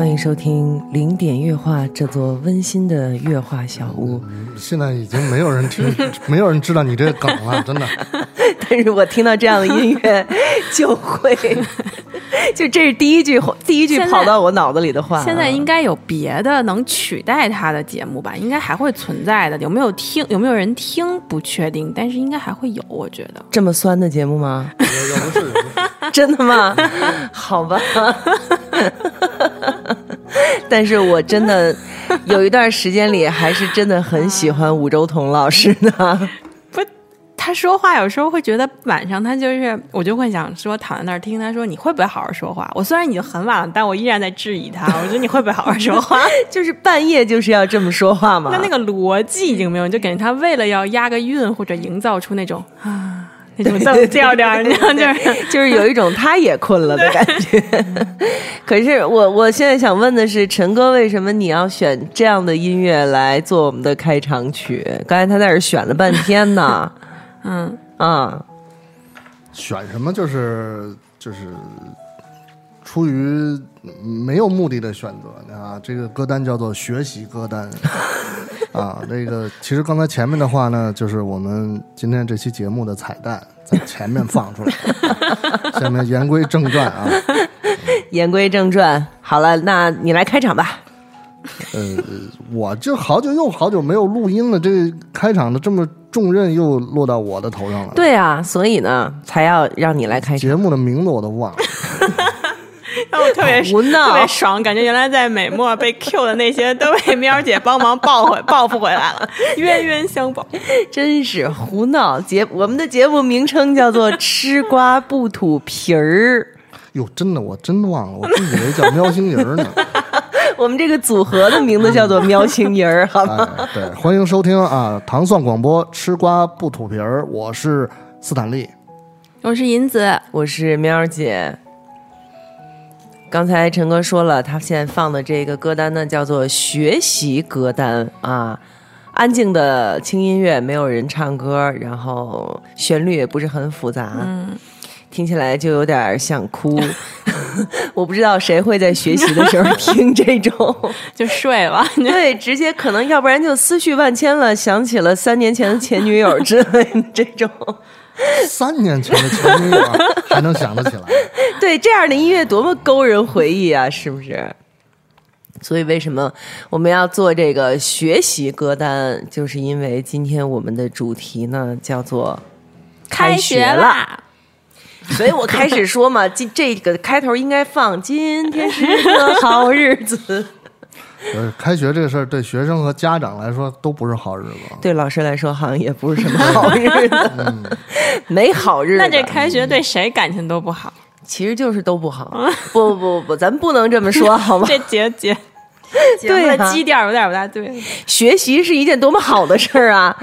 欢迎收听零点乐话这座温馨的乐话小屋。现在已经没有人听，没有人知道你这个梗了，真的。但是我听到这样的音乐，就会，就这是第一句，第一句跑到我脑子里的话。现在应该有别的能取代他的节目吧？应该还会存在的。有没有听？有没有人听？不确定，但是应该还会有。我觉得这么酸的节目吗？真的吗？好吧。但是我真的有一段时间里，还是真的很喜欢武周彤老师的。不，他说话有时候会觉得晚上他就是，我就会想说躺在那儿听他说，你会不会好好说话？我虽然已经很晚了，但我依然在质疑他。我觉得你会不会好好说话？就是半夜就是要这么说话吗？那那个逻辑已经没有，就感觉他为了要押个韵或者营造出那种啊。那种调调，你知道，就是就是有一种他也困了的感觉。可是我我现在想问的是，陈哥，为什么你要选这样的音乐来做我们的开场曲？刚才他在这选了半天呢。嗯啊，选什么就是就是出于没有目的的选择啊。这个歌单叫做学习歌单。啊，那个，其实刚才前面的话呢，就是我们今天这期节目的彩蛋，在前面放出来。下面言归正传啊，言归正传，好了，那你来开场吧。呃，我就好久又好久没有录音了，这开场的这么重任又落到我的头上了。对啊，所以呢，才要让你来开场。节目的名字我都忘了。让我特别特别爽，感觉原来在美墨被 Q 的那些都被喵姐帮忙报回报复回来了，冤冤相报，真是胡闹！节我们的节目名称叫做“吃瓜不吐皮儿”。哟，真的，我真忘了，我真以为叫喵星人呢。我们这个组合的名字叫做喵星人，好吗？对，欢迎收听啊，糖蒜广播“吃瓜不吐皮儿”，我是斯坦利，我是银子，我是喵姐。刚才陈哥说了，他现在放的这个歌单呢，叫做学习歌单啊，安静的轻音乐，没有人唱歌，然后旋律也不是很复杂，嗯，听起来就有点想哭。我不知道谁会在学习的时候听这种 就睡了，对，直接可能要不然就思绪万千了，想起了三年前的前女友之类的这种。三年前的前女友还能想得起来？对，这样的音乐多么勾人回忆啊，是不是？所以为什么我们要做这个学习歌单？就是因为今天我们的主题呢叫做开学了。所以我开始说嘛，这 这个开头应该放“今天是个好日子”。呃，开学这个事儿对学生和家长来说都不是好日子，对老师来说好像也不是什么好日子，没好日子。那这开学对谁感情都不好？其实就是都不好。不不不不，咱不能这么说，好吗？这节节节目的基调有点不大对。学习是一件多么好的事儿啊！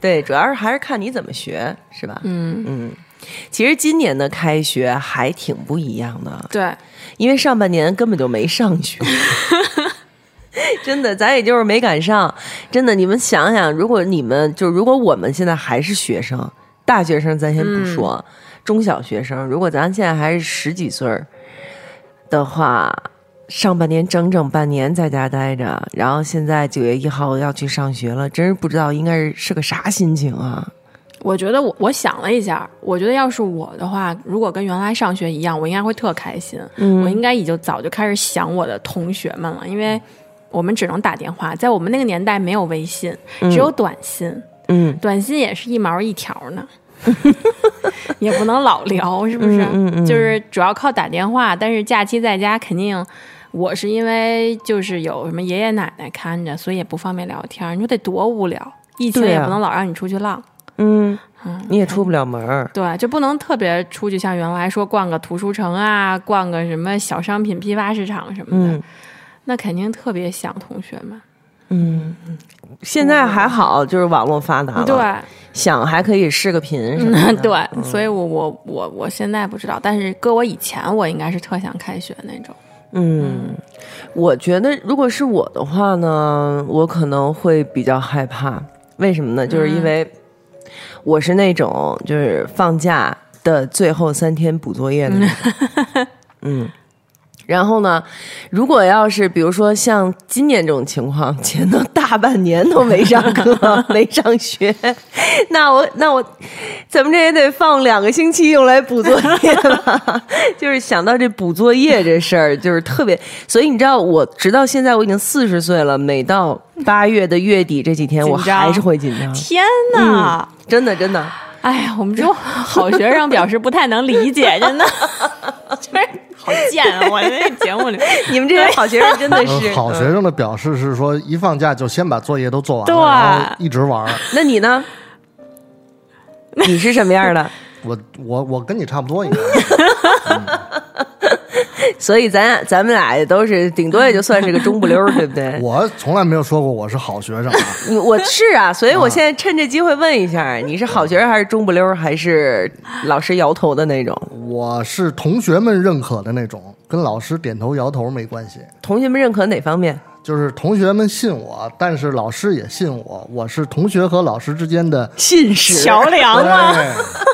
对，主要是还是看你怎么学，是吧？嗯嗯。其实今年的开学还挺不一样的，对，因为上半年根本就没上学。真的，咱也就是没赶上。真的，你们想想，如果你们就如果我们现在还是学生，大学生咱先不说，中小学生，如果咱现在还是十几岁的话，上半年整整半年在家待着，然后现在九月一号要去上学了，真是不知道应该是是个啥心情啊！我觉得我我想了一下，我觉得要是我的话，如果跟原来上学一样，我应该会特开心。嗯我应该已经早就开始想我的同学们了，因为。我们只能打电话，在我们那个年代没有微信，只有短信。嗯，短信也是一毛一条呢，也不能老聊，是不是？嗯嗯，就是主要靠打电话。但是假期在家，肯定我是因为就是有什么爷爷奶奶看着，所以也不方便聊天。你说得多无聊，疫情也不能老让你出去浪。嗯嗯，你也出不了门儿。对，就不能特别出去，像原来说逛个图书城啊，逛个什么小商品批发市场什么的。那肯定特别想同学们，嗯，现在还好，就是网络发达了，对，想还可以视个频什么的，对，所以我我我我现在不知道，但是搁我以前，我应该是特想开学那种，嗯，我觉得如果是我的话呢，我可能会比较害怕，为什么呢？就是因为我是那种就是放假的最后三天补作业的，嗯。然后呢，如果要是比如说像今年这种情况，前头大半年都没上课、没上学，那我那我怎么着也得放两个星期用来补作业吧？就是想到这补作业这事儿，就是特别。所以你知道，我直到现在我已经四十岁了，每到八月的月底这几天，我还是会紧张。天哪！真的，真的。哎呀，我们这种好学生表示不太能理解，真的，就是好贱啊！我在那个节目里，你们这些好学生真的呃是好学嗯生的表示是说，一放假就先把作业都做完了，对然后一直玩。那你呢？你是什么样的？我我我跟你差不多应该。所以咱咱们俩也都是顶多也就算是个中不溜儿，对不对？我从来没有说过我是好学生啊。你我是啊，所以我现在趁这机会问一下，你是好学生还是中不溜儿，还是老师摇头的那种？我是同学们认可的那种，跟老师点头摇头没关系。同学们认可哪方面？就是同学们信我，但是老师也信我，我是同学和老师之间的信使桥梁啊？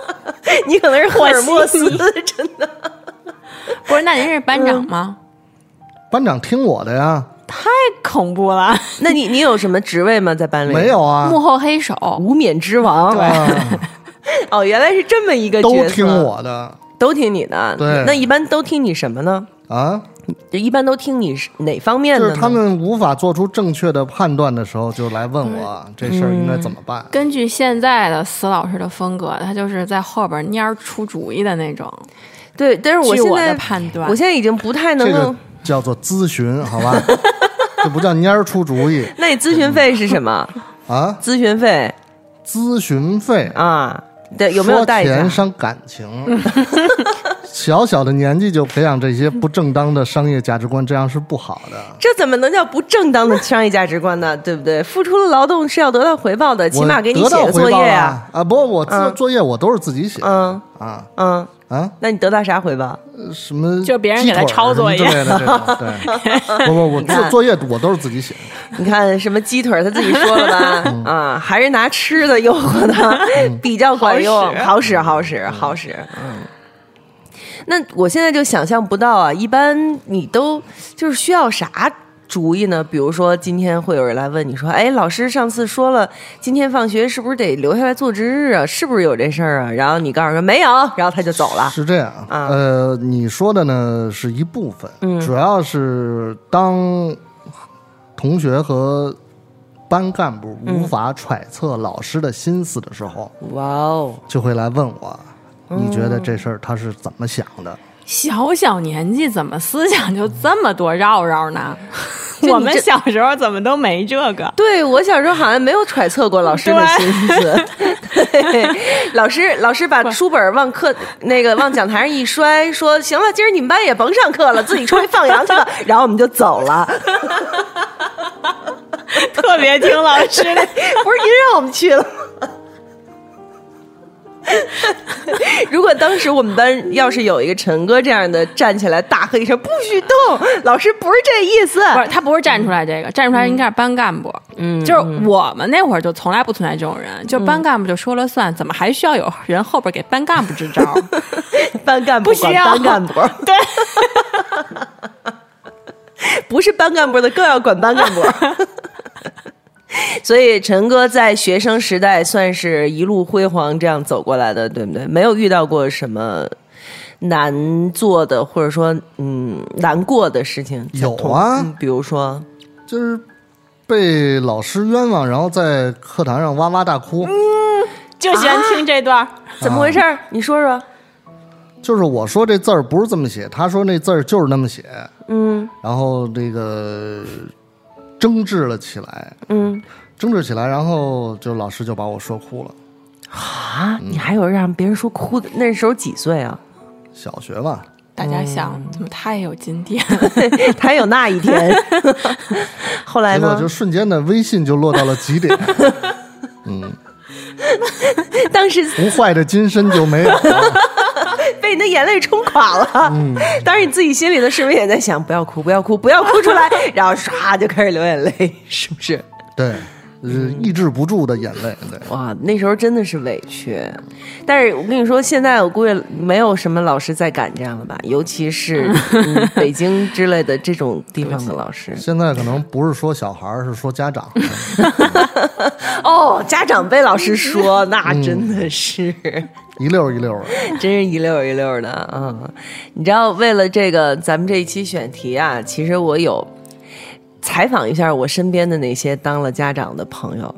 你可能是霍尔墨斯真的。不是，那您是班长吗？班长听我的呀，太恐怖了！那你你有什么职位吗？在班里没有啊幕，后黑手，无冕之王。对啊 哦，原来是这么一个角色，都听，我的都听你的。对那一般都听你什么呢？啊，一般都听你哪方面的呢？就是他们无法做出正确的判断的时候，就来问我这事儿应该怎么办。根据现在的司老师的风格，他就是在后边蔫儿出主意的那种。对，但是我现在的判断我现在已经不太能够。这个叫做咨询，好吧？这不叫蔫儿出主意 那你咨询费是什么？啊，咨询费咨询费啊，对，有没有说代价钱？伤感情。小小的年纪就培养这些不正当的商业价值观，这样是不好的。这怎么能叫不正当的商业价值观呢？对不对？付出了劳动是要得到回报的，起码给你写作业呀、啊！啊，不，我自嗯作业我都是自己写嗯啊嗯，啊，那你得到啥回报？什么就别人给他抄作业之类的这种，对，不不，我看作作业我都是自己写。你看什么鸡腿儿，他自己说了吧？嗯啊，还是拿吃的诱惑他，比较管用，好使，好使，好使。嗯。那我现在就想象不到啊，一般你都就是需要啥主意呢？比如说今天会有人来问你说：“哎，老师上次说了，今天放学是不是得留下来做值日啊？是不是有这事儿啊？”然后你告诉说没有，然后他就走了。是这样，啊呃，你说的呢是一部分，嗯主要是当同学和班干部无法揣测老师的心思的时候，哇哦，就会来问我，你觉得这事儿他是怎么想的？小小年纪怎么思想就这么多绕绕呢？我们小时候怎么都没这个？对我小时候好像没有揣测过老师的心思。对，老师老师把书本往课那个往讲台上一摔，说：“行了，今儿你们班也甭上课了，自己出去放羊去吧。”然后我们就走了。特别听老师的。不是您让我们去了吗？如果当时我们班要是有一个陈哥这样的站起来大喝一声“不许动”，老师不是这意思。不是，他不是站出来这个，站出来应该是班干部。嗯就是我们那会儿就从来不存在这种人，就班干部就说了算，怎么还需要有人后边给班干部支招？班干部管不需要班干部，对，不是班干部的更要管班干部。所以陈哥在学生时代算是一路辉煌这样走过来的，对不对？没有遇到过什么难做的，或者说嗯难过的事情。有啊嗯比如说就是被老师冤枉，然后在课堂上哇哇大哭。就喜欢听这段。怎么回事儿？你说说。就是我说这字儿不是这么写，他说那字儿就是那么写，嗯然后这个争执了起来，嗯争执起来，然后就老师就把我说哭了。啊，你还有让别人说哭的？那时候几岁啊？小学吧，大家想，怎么他也有今天？他有那一天。后来呢结果就？瞬间的微信就落到了极点，嗯当时不坏的金身就没有了。被你的眼泪冲垮了。嗯 当然你自己心里的是不是也在想，不要哭，不要哭，不要哭出来，然后唰就开始流眼泪，是不是？对，呃，抑制不住的眼泪。对，哇，那时候真的是委屈。但是我跟你说，现在我估计没有什么老师再敢这样了吧？尤其是、嗯北京之类的这种地方的老师。现在可能不是说小孩儿，是说家长。哦，家长被老师说，那真的是。一溜一溜的，真是一溜一溜的啊、嗯！你知道，为了这个咱们这一期选题啊，其实我有采访一下我身边的那些当了家长的朋友。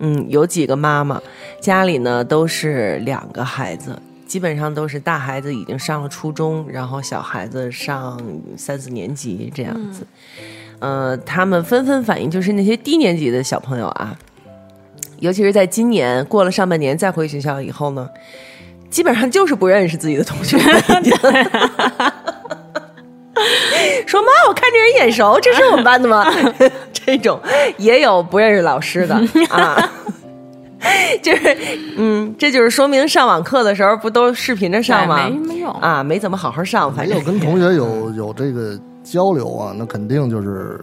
嗯，有几个妈妈家里呢都是两个孩子，基本上都是大孩子已经上了初中，然后小孩子上三四年级这样子。嗯、呃，他们纷纷反映，就是那些低年级的小朋友啊。尤其是在今年过了上半年再回学校以后呢，基本上就是不认识自己的同学。说妈，我看这人眼熟，这是我们班的吗？这种也有不认识老师的啊。就是，嗯，这就是说明上网课的时候不都视频着上吗？没没有啊，没怎么好好上，反正没有跟同学有有这个交流啊，那肯定就是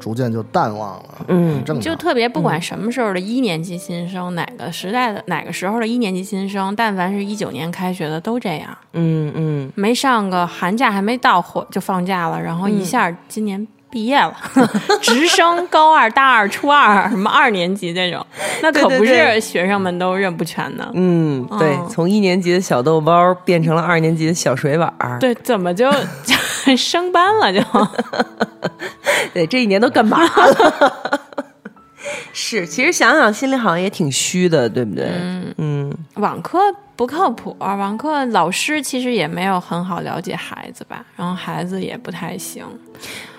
逐渐就淡忘了，嗯，正。就特别不管什么时候的一年级新生，哪个时代的哪个时候的一年级新生，但凡是一九年开学的都这样，嗯嗯，没上个寒假还没到火就放假了，然后一下今年。毕业了，直升高二、大二、初二，什么二年级这种，那可不是学生们都认不全的。嗯，对，从一年级的小豆包变成了二年级的小水碗。对，怎么就就 升班了？就对，这一年都干嘛了？是，其实想想心里好像也挺虚的，对不对？嗯嗯，网课不靠谱，网课老师其实也没有很好了解孩子吧，然后孩子也不太行。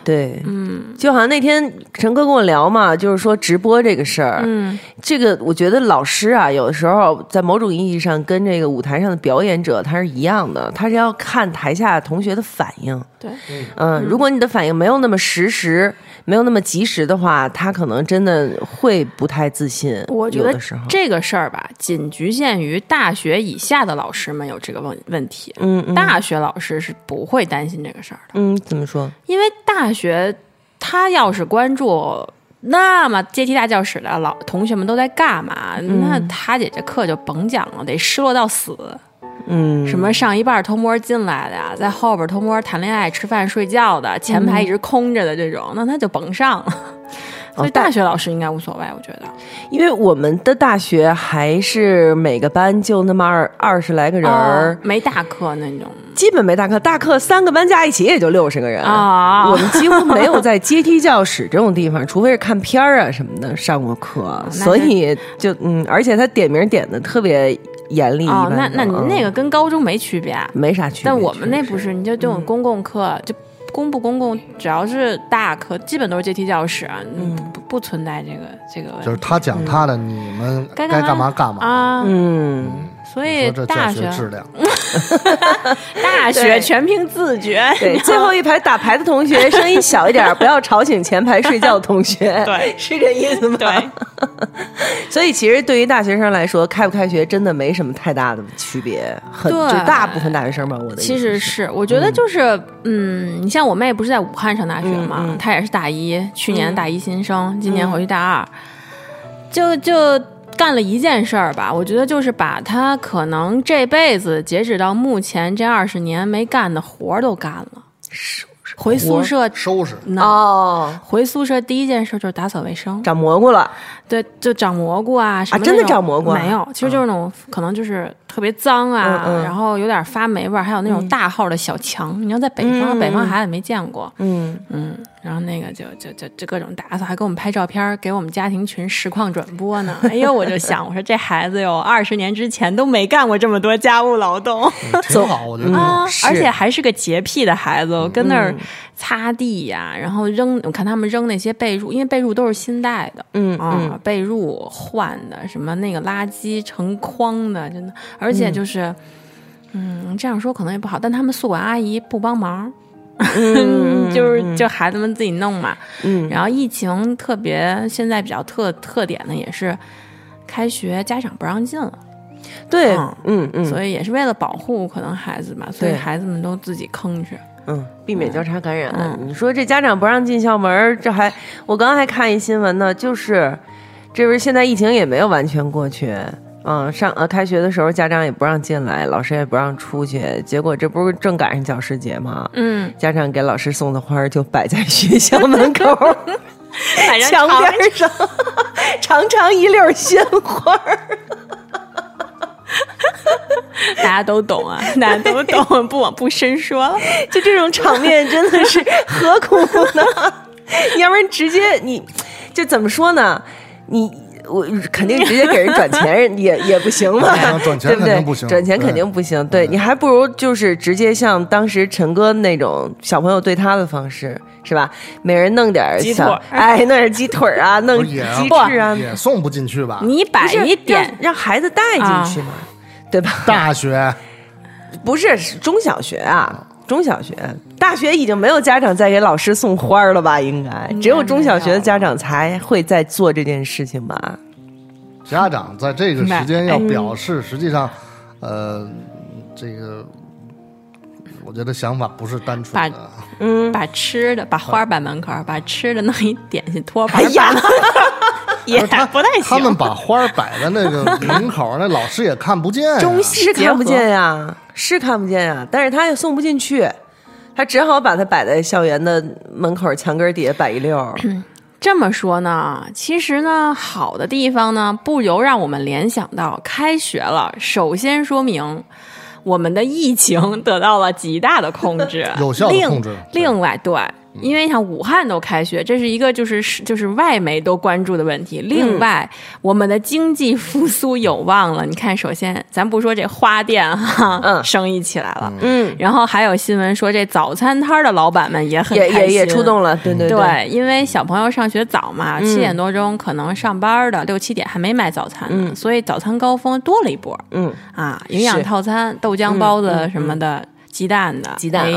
对，嗯，就好像那天陈哥跟我聊嘛，就是说直播这个事儿，嗯，这个我觉得老师啊，有的时候在某种意义上跟这个舞台上的表演者他是一样的，他是要看台下同学的反应。对，嗯，如果你的反应没有那么实时，没有那么及时的话，他可能真的会不太自信。我觉得这个事儿吧，仅局限于大学以下的老师们有这个问问题。嗯嗯大学老师是不会担心这个事儿的，嗯，怎么说？因为大学他要是关注。那么阶梯大教室的老同学们都在干嘛？那他姐这课就甭讲了，得失落到死。嗯，什么上一半偷摸进来的呀，在后边偷摸谈恋爱、吃饭、睡觉的，前排一直空着的这种，那他就甭上了。所以大学老师应该无所谓，我觉得。因为我们的大学还是每个班就那么二二十来个人儿、哦没大课那种。基本没大课，大课三个班加一起也就六十个人。啊我们几乎没有在阶梯教室这种地方，除非是看片儿啊什么的上过课，所以就嗯，而且他点名点的特别严厉。哦，一般那那那个跟高中没区别，没啥区别。但我们那不是，你就这种公共课就。公不公共，只要是大课，基本都是阶梯教室啊，嗯，不不存在这个这个问题。就是他讲他的，你们该该干嘛嘛干嘛。啊，嗯，所以大学学质量，大学全凭自觉。对，最后一排打牌的同学 声音小一点，不要吵醒前排睡觉的同学。对 是这意思吗？对。所以其实对于大学生来说，开不开学真的没什么太大的区别，很对就大部分大学生吧，我的意思其实是，我觉得就是，嗯，你像我妹不是在武汉上大学嘛，她也是大一，去年大一新生，今年回去大二，就就干了一件事儿吧。我觉得就是把他可能这辈子截止到目前这二十年没干的活儿都干了。收回宿舍，收拾。哦，回宿舍第一件事就是打扫卫生，长蘑菇了，对，就长蘑菇啊什么真的长蘑菇啊。没有，其实就是那种、可能就是特别脏啊，嗯嗯。然后有点发霉味儿，还有那种大号的小强。你要在北方，嗯。北方孩子没见过，嗯，嗯，然后那个就就就就各种打扫，还给我们拍照片儿，给我们家庭群实况转播呢。哎呦，我就想，我说这孩子哟二十年之前都没干过这么多家务劳动。挺好，我觉得啊，而且还是个洁癖的孩子，我跟那儿擦地呀、然后扔，我看他们扔那些被褥，因为被褥都是新带的，嗯啊，被褥换的，什么那个垃圾成筐的，真的，而且就是，嗯这样说可能也不好，但他们宿管阿姨不帮忙，嗯 就是就孩子们自己弄嘛。嗯。然后疫情特别，现在比较特特点的也是，开学家长不让进了。对嗯，嗯嗯，所以也是为了保护可能孩子吧，所以孩子们都自己吭哧。嗯，避免交叉感染。嗯你说这家长不让进校门，这还我刚刚还看一新闻呢，就是这不是现在疫情也没有完全过去。嗯，上呃开学的时候，家长也不让进来，老师也不让出去。结果这不是正赶上教师节吗？嗯，家长给老师送的花儿就摆在学校门口 墙边上，长长一溜鲜花儿。大家都懂啊，大家都懂，不往不深说了。就这种场面真的是何苦呢？你要不然直接你，就怎么说呢？你我肯定直接给人转钱也也不行嘛啊，转钱对不对肯定不？行转钱肯定不行。对你还不如就是直接像当时陈哥那种小朋友对他的方式，是吧？每人弄点小鸡腿哎，弄点鸡腿儿啊，弄鸡翅啊，也送不进去吧？你摆不是一点让，让孩子带进去嘛，对吧？大学 不是是中小学啊，中小学、大学已经没有家长再给老师送花儿了吧？应该只有中小学的家长才会在做这件事情吧？家长在这个时间哎要表示，实际上，呃，这个我觉得想法不是单纯的。嗯，把吃的把花儿摆门口，把吃的弄一点心托盘哎呀，也不太行。他们把花摆在那个 门口，那老师也看不见呀。中是看不见呀，是看不见呀，但是他也送不进去，他只好把它摆在校园的门口墙根底下摆一溜儿。这么说呢，其实呢，好的地方呢，不由让我们联想到开学了。首先说明 我们的疫情得到了极大的控制，有效控制对另外，对，因为像武汉都开学，这是一个就是就是外媒都关注的问题。另外，我们的经济复苏有望了。你看，首先咱不说这花店哈，嗯生意起来了，嗯，然后还有新闻说这早餐摊儿的老板们也很也开心也也出动了，对对对，因为小朋友上学早嘛，嗯七点多钟可能上班的，六七点还没买早餐呢，所以早餐高峰多了一波嗯，啊，营养套餐、豆浆包子什么的，鸡蛋的，鸡蛋，哎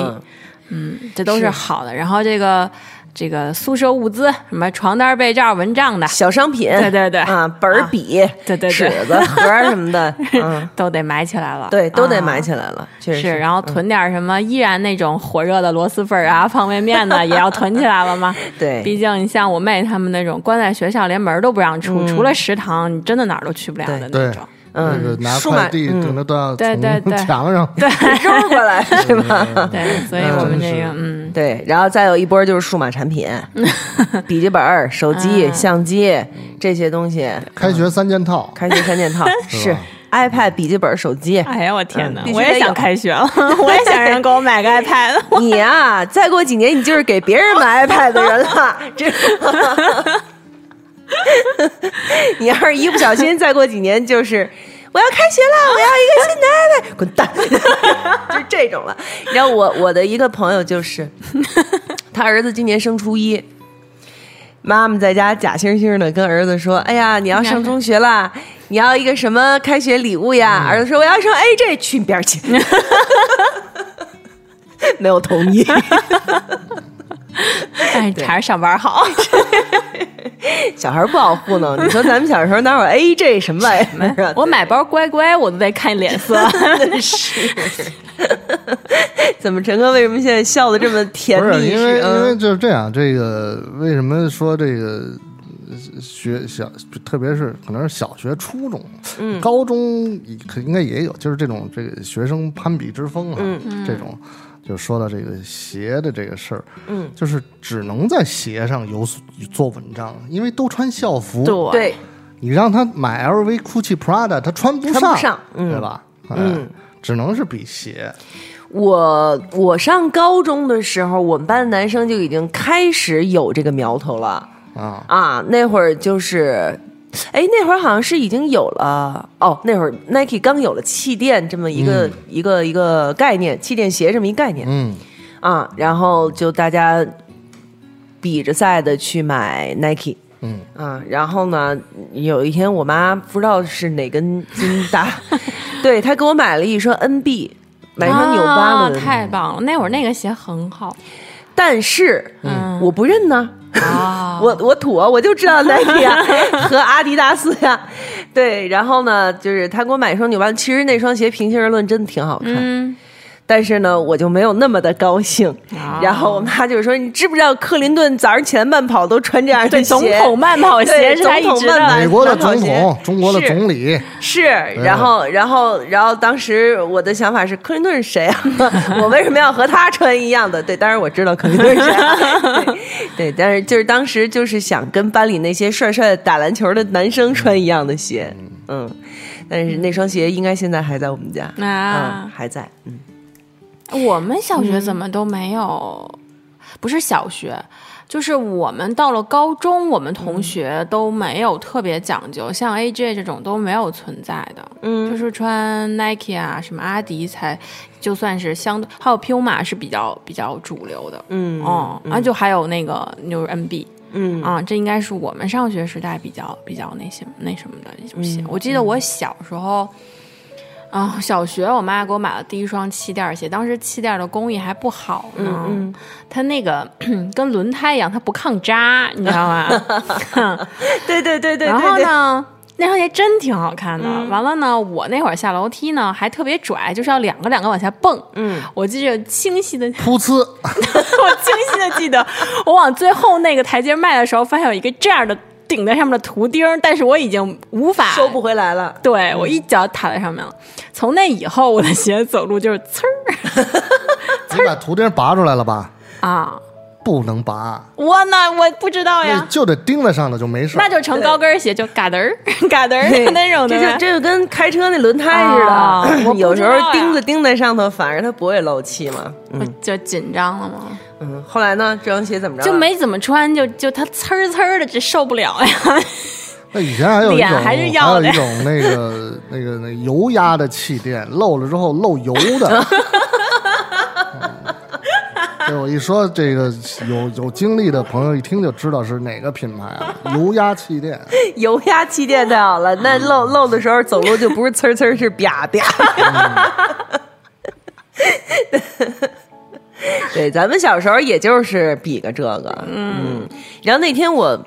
嗯嗯，这都是是。好的。然后这个这个宿舍物资，什么床单、被罩、蚊帐的，小商品，对对对。啊，本儿笔，对对对。尺子 盒儿什么的，嗯，都得买起来了，对，都得买。起来了，确实是，然后囤点什么，依然那种火热的螺蛳粉啊、方便面呢，也要囤起来了吗？对，毕竟你像我妹他们那种关在学校连门都不让出，除了食堂，你真的哪儿都去不了的那种。那个拿快递嗯可能都要对对对从墙上对 扔过来是吧？对，所以我们这个嗯，对，然后再有一波就是数码产品，笔记本、手机、嗯相机这些东西，开学三件套，开学三件套 是 iPad、笔记本、手机。哎呀，我天哪我也想开学了，我也想让人给我买个 iPad。你啊、再过几年你就是给别人买 iPad 的人了，知道吗？你要是一不小心，再过几年就是我要开学了，我要一个新的 iPad，滚蛋，就这种了。然后我我的一个朋友就是，他儿子今年升初一。妈妈在家假惺惺的跟儿子说：“哎呀，你要上中学啦，你要一个什么开学礼物呀？”儿子说：“我要上 AJ，去你边儿去。”没有同意。哎，还是上班好。小孩不好糊弄。你说咱们小时候哪有 AJ 什么玩意儿啊？我买包乖乖，我都得看脸色。是。怎么陈哥为什么现在笑的这么甜不是蜜？因为因为嗯就是这样，这个为什么说这个呃学小，特别是可能是小学、初中、嗯高中应该也有，就是这种这个学生攀比之风啊，嗯这种就说到这个鞋的这个事儿，嗯，就是只能在鞋上有所做文章，因为都穿校服，对对，你让他买 LV、GUCCI、Prada，他穿不穿不上嗯对吧？哎嗯，只能是比鞋，我我上高中的时候，我们班的男生就已经开始有这个苗头了啊，啊。那会儿就是，哎，那会儿好像是已经有了哦。那会儿 Nike 刚有了气垫这么一个、一个一个概念，气垫鞋这么一概念。嗯，啊，然后就大家比着赛的去买 Nike。嗯啊，然后呢，有一天我妈不知道是哪根筋搭，对她给我买了一双 NB，买一双纽巴啊伦，太棒了！那会儿那个鞋很好但是、嗯我不认呢。啊。我我土啊，我就知道 Nike 呀 和阿迪达斯呀，对，然后呢，就是他给我买一双纽巴伦，其实那双鞋平心而论真的挺好看，嗯，但是呢，我就没有那么的高兴。啊。然后我妈就说：“你知不知道克林顿早上起来慢跑都穿这样的对，总？统慢跑鞋是他一总统直的慢跑美国的总统，中国的总理，是，然后，然后，然后，当时我的想法是，克林顿是谁啊？我为什么要和他穿一样的？对，当然我知道克林顿是谁啊，对，对，但是就是当时就是想跟班里那些帅帅的打篮球的男生穿一样的鞋，嗯，但是那双鞋应该现在还在我们家，啊。嗯，还在，嗯，我们小学怎么都没有？不是小学，就是我们到了高中，我们同学都没有特别讲究，像 AJ 这种都没有存在的。嗯就是穿 Nike 啊，什么阿迪才就算是相对，还有 Puma 是比较比较主流的。嗯哦，然后就还有那个就是 NB。嗯啊，这应该是我们上学时代比较比较那些那什么的一种鞋。嗯我记得我小时候，啊、小学我妈给我买了第一双气垫鞋，当时气垫的工艺还不好呢，嗯它那个 跟轮胎一样，它不抗扎，你知道吗？对对对对，然后？呢？那双鞋真挺好看的。嗯完了呢，我那会儿下楼梯呢还特别拽，就是要两个两个往下蹦。嗯，我记着清晰的噗呲，我清晰的记得，我往最后那个台阶迈的时候，发现有一个这样的顶在上面的图钉，但是我已经无法收不回来了。对我一脚踏在上面了。从那以后，我的鞋走路就是呲儿 你把图钉拔出来了吧？啊！不能拔，我那，我不知道呀，就得钉在上头就没事。那就成高跟鞋，就嘎噔儿 嘎噔儿那种的。这就这就跟开车那轮胎似的，有时候钉子钉在上头，反而它不会漏气嘛。我就紧张了吗，嗯，后来呢，这双鞋怎么着？就没怎么穿，就就它呲儿呲儿的，这受不了呀。那以前还有一种，脸还是要的有一种那个 那个那油压的气垫，漏了之后漏油的。嗯 对我一说这个有有经历的朋友一听就知道是哪个品牌啊，油压气垫。油压气垫太好了，那漏漏的时候走路就不是呲呲，是吧吧。对，咱们小时候也就是比个这个，嗯。然后那天我，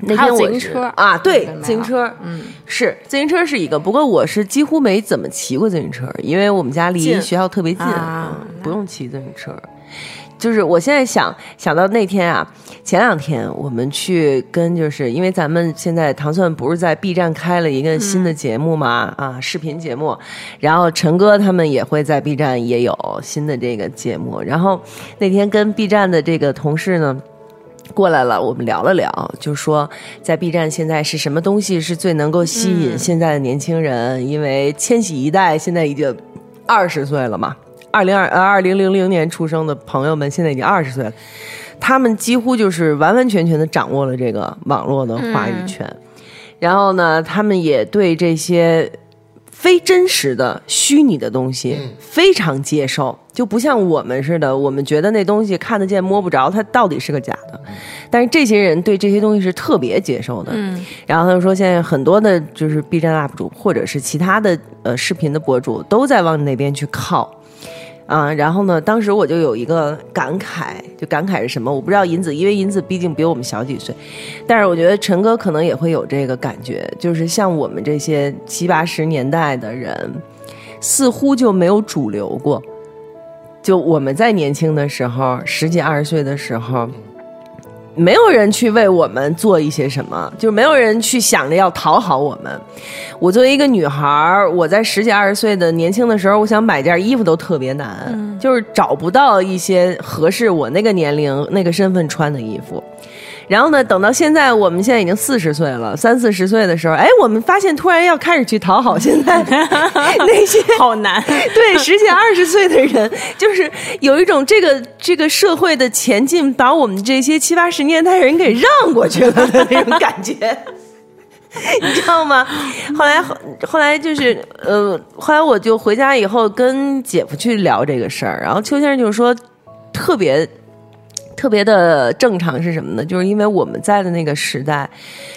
那还有天我是自行车啊，对自行车，嗯，是自行车是一个，不过我是几乎没怎么骑过自行车，因为我们家离近学校特别近，啊嗯不用骑自行车。就是我现在想想到那天啊，前两天我们去跟，就是因为咱们现在糖蒜不是在 B 站开了一个新的节目嘛，啊，视频节目，然后陈哥他们也会在 B 站也有新的这个节目，然后那天跟 B 站的这个同事呢。过来了，我们聊了聊，就说在 B 站现在是什么东西是最能够吸引现在的年轻人？因为千禧一代现在已经二十岁了嘛，二零二呃二零零零年出生的朋友们现在已经二十岁了，他们几乎就是完完全全的掌握了这个网络的话语权。然后呢，他们也对这些非真实的虚拟的东西非常接受，就不像我们似的，我们觉得那东西看得见摸不着，它到底是个假的。但是这些人对这些东西是特别接受的。嗯，然后他就说，现在很多的就是 B 站 UP 主或者是其他的呃视频的博主都在往那边去靠。啊，然后呢，当时我就有一个感慨，就感慨是什么？我不知道银子，因为银子毕竟比我们小几岁，但是我觉得陈哥可能也会有这个感觉，就是像我们这些七八十年代的人，似乎就没有主流过。就我们在年轻的时候，十几二十岁的时候，没有人去为我们做一些什么，就没有人去想着要讨好我们。我作为一个女孩儿，我在十几二十岁的年轻的时候，我想买件衣服都特别难，就是找不到一些合适我那个年龄、那个身份穿的衣服。然后呢，等到现在，我们现在已经四十岁了，三四十岁的时候，哎，我们发现突然要开始去讨好现在 那些好难。对，十几二十岁的人，就是有一种这个这个社会的前进，把我们这些七八十年代人给让过去了的那种感觉。你知道吗？后来后后来就是呃，后来我就回家以后跟姐夫去聊这个事儿，然后邱先生就说特别特别的正常是什么呢？就是因为我们在的那个时代，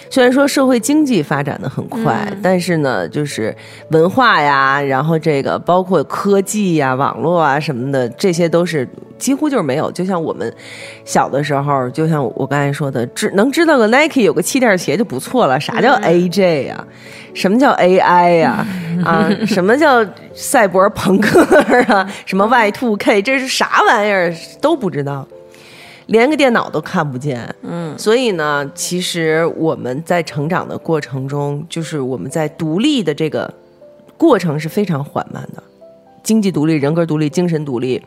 虽然说社会经济发展的很快，但是呢，就是文化呀，然后这个包括科技呀、网络啊什么的，这些都是几乎就是没有。就像我们小的时候，就像我刚才说的，知能知道个 Nike 有个气垫鞋就不错了。啥叫 AJ 呀？什么叫 AI 呀？啊，什么叫赛博朋克啊？什么 Y Two K？这是啥玩意儿？都不知道。连个电脑都看不见，嗯，所以呢，其实我们在成长的过程中，就是我们在独立的这个过程是非常缓慢的，经济独立、人格独立、精神独立，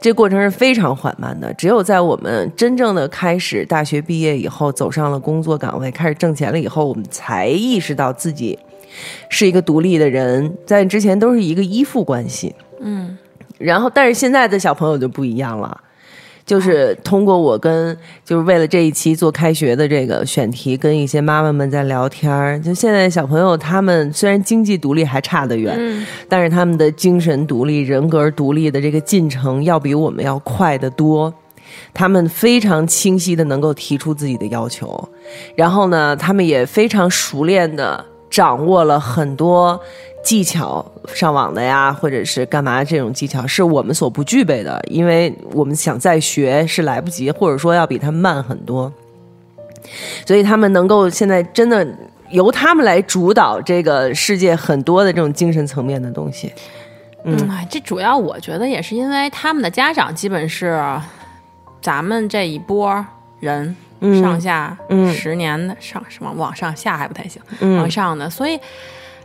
这过程是非常缓慢的。只有在我们真正的开始大学毕业以后，走上了工作岗位，开始挣钱了以后，我们才意识到自己是一个独立的人，在之前都是一个依附关系，嗯，然后但是现在的小朋友就不一样了。就是通过我跟就是为了这一期做开学的这个选题，跟一些妈妈们在聊天儿。就现在小朋友他们虽然经济独立还差得远，但是他们的精神独立、人格独立的这个进程要比我们要快得多。他们非常清晰的能够提出自己的要求，然后呢，他们也非常熟练的掌握了很多。技巧上网的呀，或者是干嘛？这种技巧是我们所不具备的，因为我们想再学是来不及，或者说要比他们慢很多。所以他们能够现在真的由他们来主导这个世界很多的这种精神层面的东西。嗯，这主要我觉得也是因为他们的家长基本是咱们这一波人上下十年的上什么往上下还不太行，往上的，所以。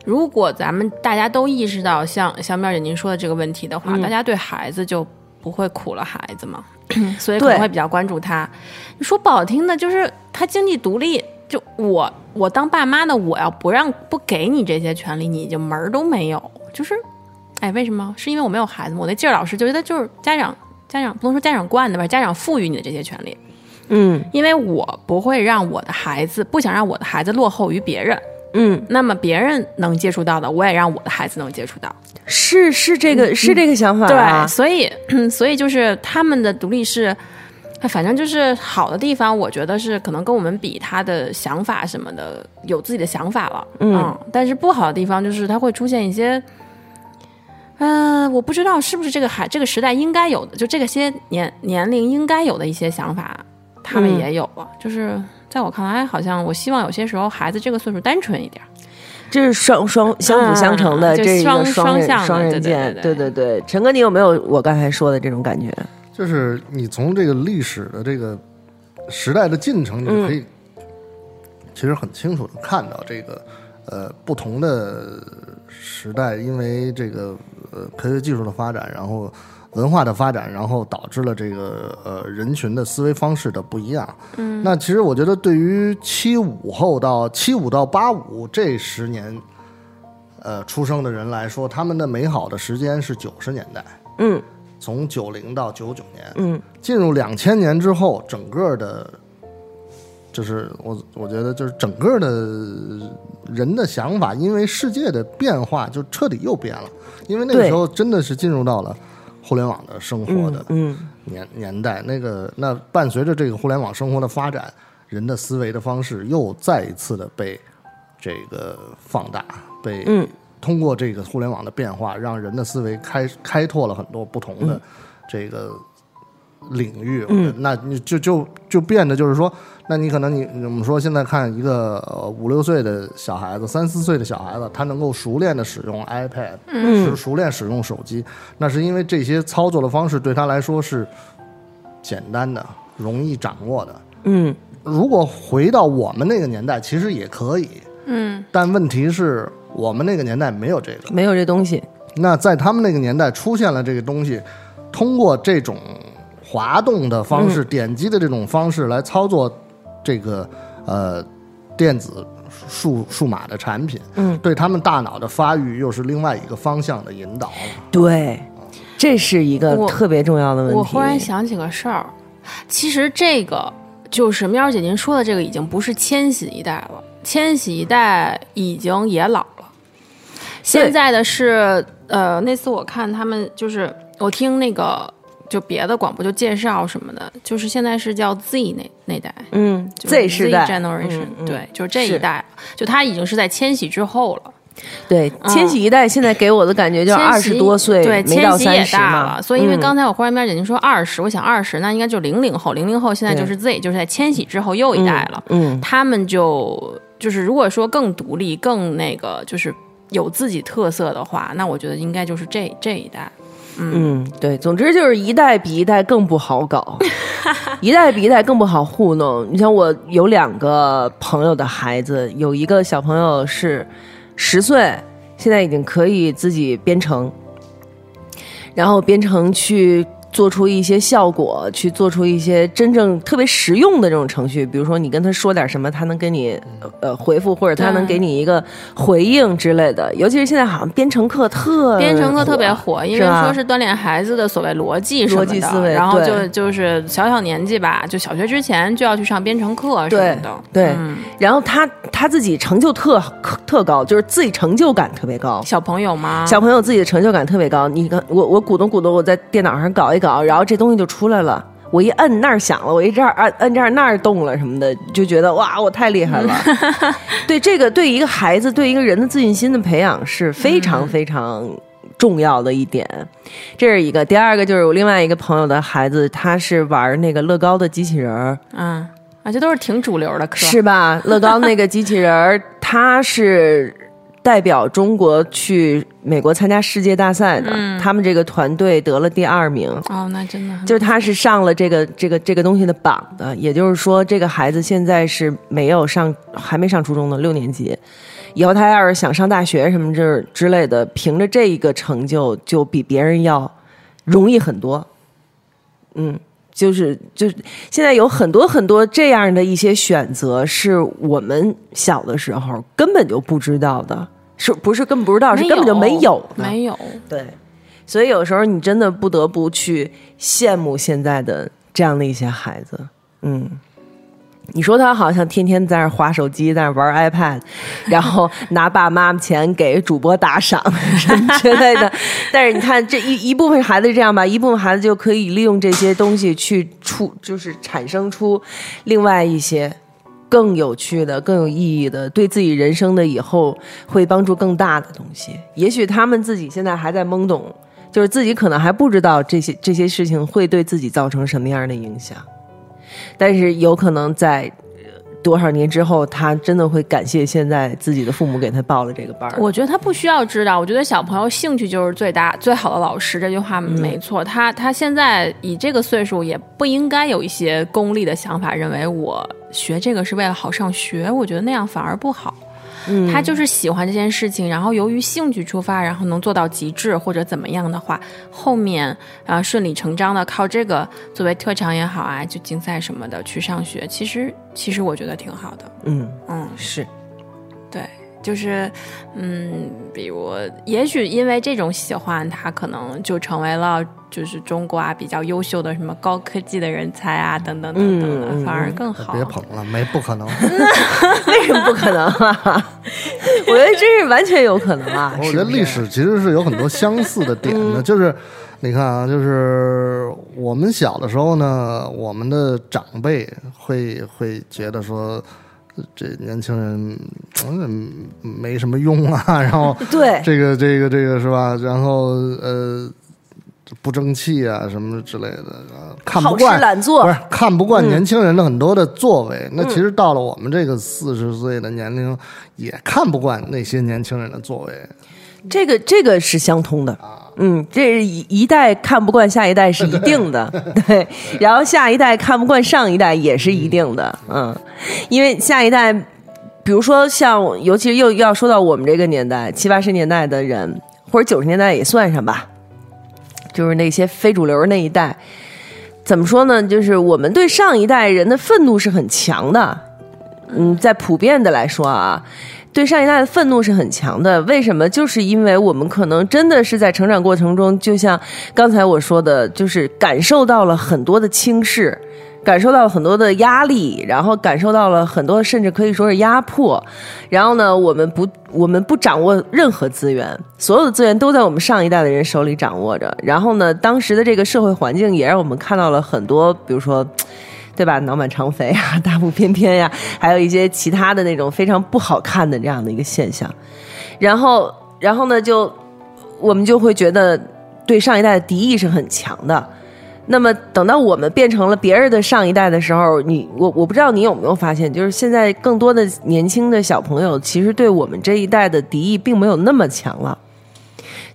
如果咱们大家都意识到像像妙姐您说的这个问题的话，大家对孩子就不会苦了孩子嘛，所以可能会比较关注他。你说不好听的，就是他经济独立，就我我当爸妈的，我要不让不给你这些权利，你就门儿都没有。就是，哎，为什么？是因为我没有孩子吗？我那劲儿老师就觉得就是家长家长不能说家长惯的吧，家长赋予你的这些权利。嗯，因为我不会让我的孩子，不想让我的孩子落后于别人。嗯，那么别人能接触到的，我也让我的孩子能接触到，是是这个是这个想法对，所以所以就是他们的独立是，反正就是好的地方，我觉得是可能跟我们比，他的想法什么的有自己的想法了，嗯，但是不好的地方就是他会出现一些，嗯，我不知道是不是这个孩这个时代应该有的，就这个些年年龄应该有的一些想法，他们也有了，就是。在我看来，好像我希望有些时候孩子这个岁数单纯一点，这是双双相辅相成的，这一个双向双刃剑。对对对，陈哥，你有没有我刚才说的这种感觉？就是你从这个历史的这个时代的进程，你可以其实很清楚的看到这个呃不同的时代，因为这个呃科学技术的发展，然后。文化的发展，然后导致了这个呃人群的思维方式的不一样。嗯，那其实我觉得，对于七五后到七五到八五这十年，呃出生的人来说，他们的美好的时间是九十年代。嗯，从九零到九九年。嗯，进入两千年之后，整个的，就是我我觉得就是整个的人的想法，因为世界的变化，就彻底又变了。因为那个时候真的是进入到了。互联网的生活的年年代，那个那伴随着这个互联网生活的发展，人的思维的方式又再一次的被这个放大，被通过这个互联网的变化，让人的思维开开拓了很多不同的这个领域。那你就就就变得就是说。那你可能你我们说现在看一个五六岁的小孩子，三四岁的小孩子，他能够熟练的使用 iPad，是熟练使用手机，那是因为这些操作的方式对他来说是简单的、容易掌握的。嗯，如果回到我们那个年代，其实也可以。嗯，但问题是我们那个年代没有这个，没有这东西。那在他们那个年代出现了这个东西，通过这种滑动的方式、点击的这种方式来操作。这个呃，电子数数码的产品，嗯，对他们大脑的发育又是另外一个方向的引导。对，这是一个特别重要的问题。我忽然想起个事儿，其实这个就是喵姐您说的这个，已经不是千禧一代了，千禧一代已经也老了。现在的是呃，那次我看他们就是我听那个就别的广播就介绍什么的，就是现在是叫 Z 那那代，嗯就是，Z 世代 generation，、对，就是这一代，就他已经是在千禧之后了。对，千禧一代现在给我的感觉就是二十多岁，对，没到千禧也三十大嘛。了，所以因为嗯刚才我忽然间眼睛说二十，我想二十那应该就零零后，零零后现在就是 Z，就是在千禧之后又一代了。嗯，他们就就是如果说更独立、更那个就是有自己特色的话，那我觉得应该就是这这一代。嗯，对，总之就是一代比一代更不好搞，一代比一代更不好糊弄。你像我有两个朋友的孩子，有一个小朋友是十岁，现在已经可以自己编程，然后编程去做出一些效果，去做出一些真正特别实用的这种程序。比如说，你跟他说点什么，他能给你呃回复，或者他能给你一个回应之类的。尤其是现在好像编程课特编程课特别火，因为说是锻炼孩子的所谓逻辑什么的，逻辑思维然后就就是小小年纪吧，就小学之前就要去上编程课什么的。对嗯，然后他他自己成就特特高，就是自己成就感特别高。小朋友吗？小朋友自己的成就感特别高，你看我我鼓动鼓动，我在电脑上搞一搞，然后这东西就出来了。我一摁那儿响了，我一这儿按摁这儿那儿动了什么的，就觉得哇，我太厉害了。对这个，对一个孩子，对一个人的自信心的培养是非常非常重要的一点。这是一个，第二个就是我另外一个朋友的孩子，他是玩那个乐高的机器人儿，嗯，啊，这都是挺主流的课。是吧？乐高那个机器人儿，他是代表中国去美国参加世界大赛的，他们这个团队得了第二名。哦，那真的就是他是上了这个这个这个东西的榜的，也就是说，这个孩子现在是没有上，还没上初中的，六年级。以后他要是想上大学什么之之类的，凭着这一个成就，就比别人要容易很多。嗯，就是就是现在有很多很多这样的一些选择，是我们小的时候根本就不知道的，是不是根本不知道，是根本就没有的。没有。对，所以有时候你真的不得不去羡慕现在的这样的一些孩子。嗯，你说他好像天天在那儿划手机，在那玩 iPad，然后拿爸妈妈钱给主播打赏什么之类的。但是你看，这一一部分孩子是这样吧，一部分孩子就可以利用这些东西去出，就是产生出另外一些。更有趣的、更有意义的，对自己人生的以后会帮助更大的东西。也许他们自己现在还在懵懂，就是自己可能还不知道这些这些事情会对自己造成什么样的影响，但是有可能在呃多少年之后，他真的会感谢现在自己的父母给他报了这个班儿。我觉得他不需要知道，我觉得小朋友兴趣就是最大最好的老师，这句话没错。他他现在以这个岁数，也不应该有一些功利的想法，认为我学这个是为了好上学，我觉得那样反而不好。嗯。他就是喜欢这件事情，然后由于兴趣出发，然后能做到极致或者怎么样的话，后面啊顺理成章的靠这个作为特长也好啊，就竞赛什么的去上学，其实其实我觉得挺好的。嗯，嗯，是，对，就是，嗯，比如，也许因为这种喜欢，他可能就成为了就是中国啊比较优秀的什么高科技的人才啊，等等等等的，嗯嗯反而更好。别捧了，没不可能。为什么不可能啊？我觉得这是完全有可能啊！我觉得历史其实是有很多相似的点的，就是你看啊，就是我们小的时候呢，我们的长辈会会觉得说。这年轻人嗯没什么用啊，然后对这个这个这个是吧？然后呃不争气啊什么之类的，啊看不惯懒做。不是看不惯嗯。年轻人的很多的作为。那其实到了我们这个四十岁的年龄，也看不惯那些年轻人的作为。这个这个是相通的，嗯，这一代看不惯下一代是一定的，对，然后下一代看不惯上一代也是一定的，嗯，因为下一代，比如说像，尤其是又要说到我们这个年代，七八十年代的人，或者九十年代也算上吧，就是那些非主流那一代，怎么说呢？就是我们对上一代人的愤怒是很强的，嗯，在普遍的来说啊。对上一代的愤怒是很强的，为什么？就是因为我们可能真的是在成长过程中，就像刚才我说的，就是感受到了很多的轻视，感受到了很多的压力，然后感受到了很多，甚至可以说是压迫。然后呢，我们不，我们不掌握任何资源，所有的资源都在我们上一代的人手里掌握着。然后呢，当时的这个社会环境也让我们看到了很多，比如说。对吧？脑满肠肥啊，大腹翩翩呀，还有一些其他的那种非常不好看的这样的一个现象。然后，然后呢，就我们就会觉得对上一代的敌意是很强的。那么，等到我们变成了别人的上一代的时候，你我我不知道你有没有发现，就是现在更多的年轻的小朋友，其实对我们这一代的敌意并没有那么强了。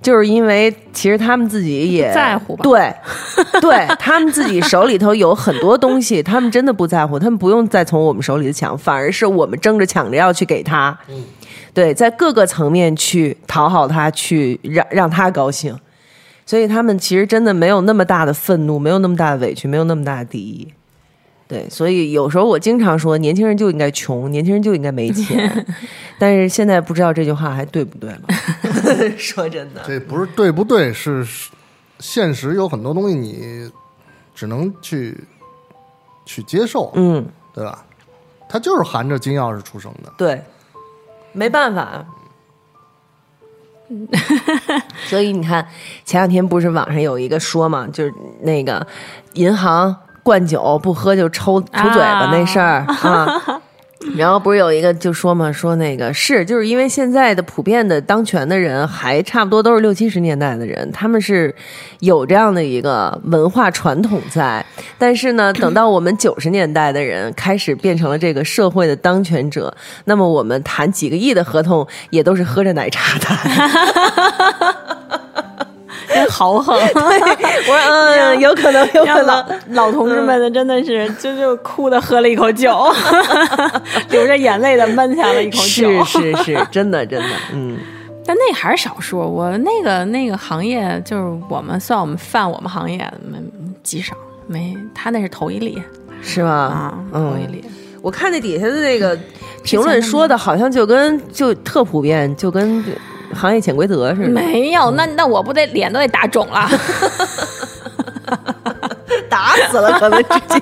就是因为其实他们自己也在乎吧？对，对他们自己手里头有很多东西，他们真的不在乎，他们不用再从我们手里抢，反而是我们争着抢着要去给他。嗯，对，在各个层面去讨好他，去让让他高兴，所以他们其实真的没有那么大的愤怒，没有那么大的委屈，没有那么大的敌意。对，所以有时候我经常说，年轻人就应该穷，年轻人就应该没钱。但是现在不知道这句话还对不对了。说真的，这不是对不对，是现实有很多东西你只能去去接受，嗯，对吧？他就是含着金钥匙出生的，对，没办法。所以你看，前两天不是网上有一个说嘛，就是那个银行。灌酒不喝就抽抽嘴巴那事儿啊，然后不是有一个就说嘛，说那个是就是因为现在的普遍的当权的人还差不多都是六七十年代的人，他们是有这样的一个文化传统在，但是呢，等到我们九十年代的人开始变成了这个社会的当权者，那么我们谈几个亿的合同也都是喝着奶茶谈。真豪横！我说 嗯，有可能，有可能。老同志们的真的是，就就哭的喝了一口酒，流着眼泪的闷下了一口酒。是是是，真的真的，嗯。但那还是少数。我那个那个行业，就是我们算我们犯我们行业没极少，没他那是头一例，是吗？啊，头一例。我看那底下的那个评论说的，好像就跟就特普遍，就跟。行业潜规则是没有，那那我不得脸都得打肿了，打死了可能直接。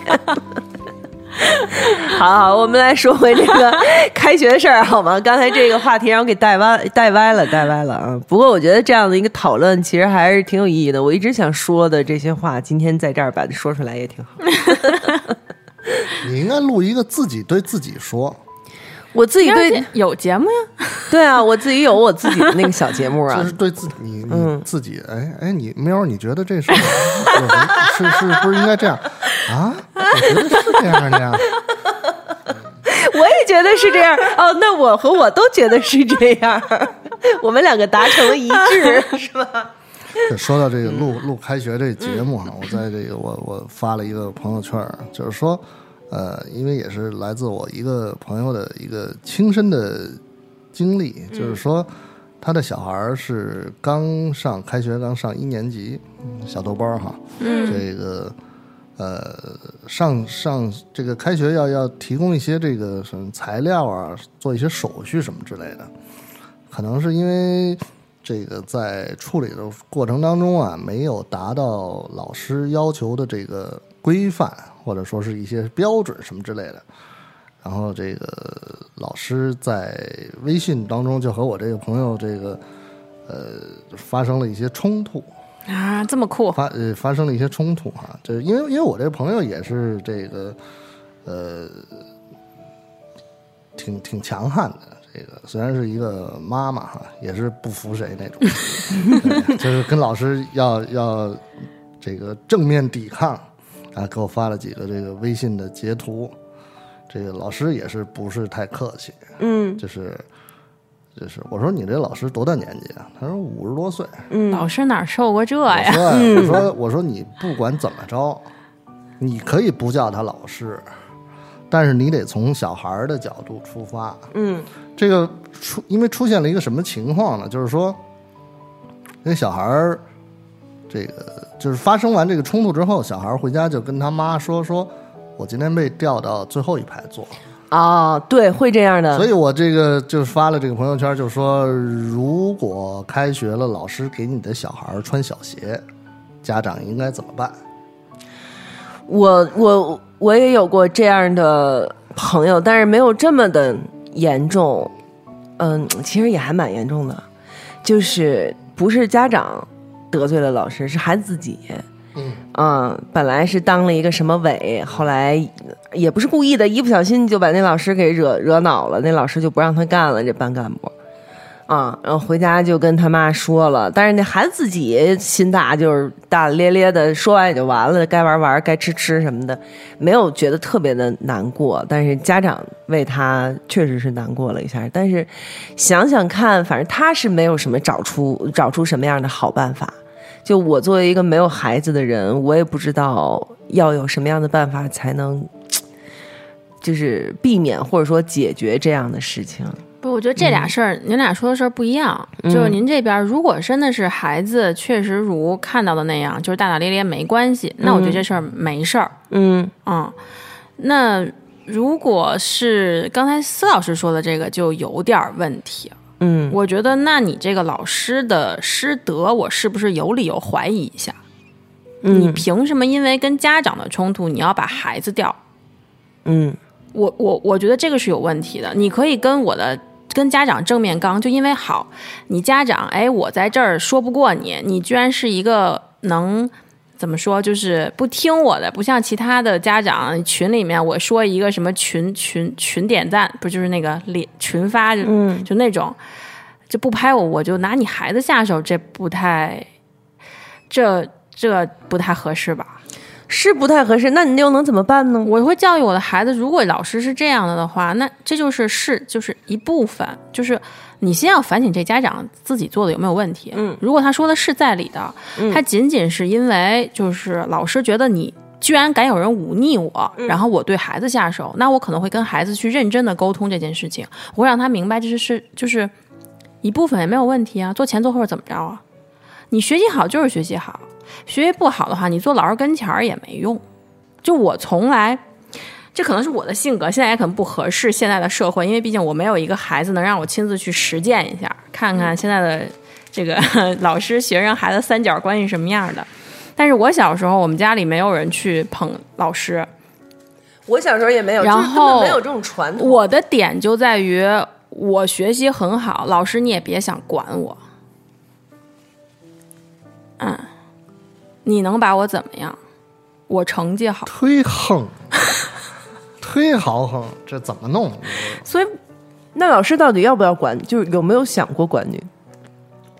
好，好，我们来说回这个开学的事儿好吗？刚才这个话题让我给带歪带歪了，带歪了啊！不过我觉得这样的一个讨论其实还是挺有意义的。我一直想说的这些话，今天在这儿把它说出来也挺好。你应该录一个自己对自己说。我自己对有节目呀，对啊，我自己有我自己的那个小节目啊，就是对自己，你自己，哎哎，你喵，你觉得这是是是不是应该这样啊？我觉得是这样的呀，我也觉得是这样。哦，那我和我都觉得是这样，我们两个达成了一致，是吧？说到这个录录开学这节目哈，我在这个我我发了一个朋友圈，就是说。呃，因为也是来自我一个朋友的一个亲身的经历，就是说他的小孩是刚上开学，刚上一年级，小豆包哈，这个呃上上这个开学要要提供一些这个什么材料啊，做一些手续什么之类的，可能是因为这个在处理的过程当中啊，没有达到老师要求的这个规范。或者说是一些标准什么之类的，然后这个老师在微信当中就和我这个朋友这个呃发生了一些冲突啊，这么酷发呃发生了一些冲突哈，这因为因为我这个朋友也是这个呃挺挺强悍的，这个虽然是一个妈妈哈，也是不服谁那种，就是跟老师要要这个正面抵抗。啊，给我发了几个这个微信的截图，这个老师也是不是太客气，嗯，就是就是我说你这老师多大年纪啊？他说五十多岁，嗯，老师哪受过这呀？我说我说你不管怎么着，你可以不叫他老师，但是你得从小孩的角度出发，嗯，这个出因为出现了一个什么情况呢？就是说那小孩儿。这个就是发生完这个冲突之后，小孩回家就跟他妈说：“说我今天被调到最后一排坐。”哦，对，会这样的。所以我这个就发了这个朋友圈，就说：如果开学了，老师给你的小孩穿小鞋，家长应该怎么办？我我我也有过这样的朋友，但是没有这么的严重。嗯，其实也还蛮严重的，就是不是家长得罪了老师，是孩子自己。嗯本来是当了一个什么委，后来也不是故意的，一不小心就把那老师给惹惹恼了，那老师就不让他干了这班干部。啊，然后回家就跟他妈说了，但是那孩子自己心大，就是大大咧咧的，说完也就完了，该玩玩，该吃吃什么的，没有觉得特别的难过。但是家长为他确实是难过了一下，但是想想看，反正他是没有什么找出找出什么样的好办法。就我作为一个没有孩子的人，我也不知道要有什么样的办法才能，就是避免或者说解决这样的事情。不，我觉得这俩事儿，您俩说的事儿不一样。就是您这边，如果真的是孩子确实如看到的那样，就是大大咧咧没关系，那我觉得这事儿没事儿。嗯嗯，那如果是刚才司老师说的这个，就有点儿问题。嗯我觉得，那你这个老师的师德，我是不是有理由怀疑一下？你嗯凭什么因为跟家长的冲突，你要把孩子调？嗯我我我觉得这个是有问题的。你可以跟我的跟家长正面刚，就因为好，你家长哎，我在这儿说不过你，你居然是一个能怎么说，就是不听我的，不像其他的家长群里面我说一个什么群群群点赞，不就是那个脸群发就、嗯就那种就不拍我，我就拿你孩子下手，这不太这这不太合适吧？是不太合适，那你又能怎么办呢？我会教育我的孩子，如果老师是这样的的话，那这就是是就是一部分，就是你先要反省这家长自己做的有没有问题。嗯，如果他说的是在理的，他仅仅是因为就是老师觉得你居然敢有人忤逆我，然后我对孩子下手，那我可能会跟孩子去认真的沟通这件事情，我会让他明白这是是就是一部分也没有问题啊，做前做后怎么着啊？你学习好就是学习好，学习不好的话，你坐老师跟前儿也没用。就我从来，这可能是我的性格，现在也可能不合适现在的社会，因为毕竟我没有一个孩子能让我亲自去实践一下，看看现在的这个 老师、学生、孩子三角关系什么样的。但是我小时候，我们家里没有人去捧老师，我小时候也没有，然后没有这种传统。我的点就在于我学习很好，老师你也别想管我。嗯，你能把我怎么样？我成绩好，忒横，忒豪横，这怎么弄？所以，那老师到底要不要管？就是有没有想过管你？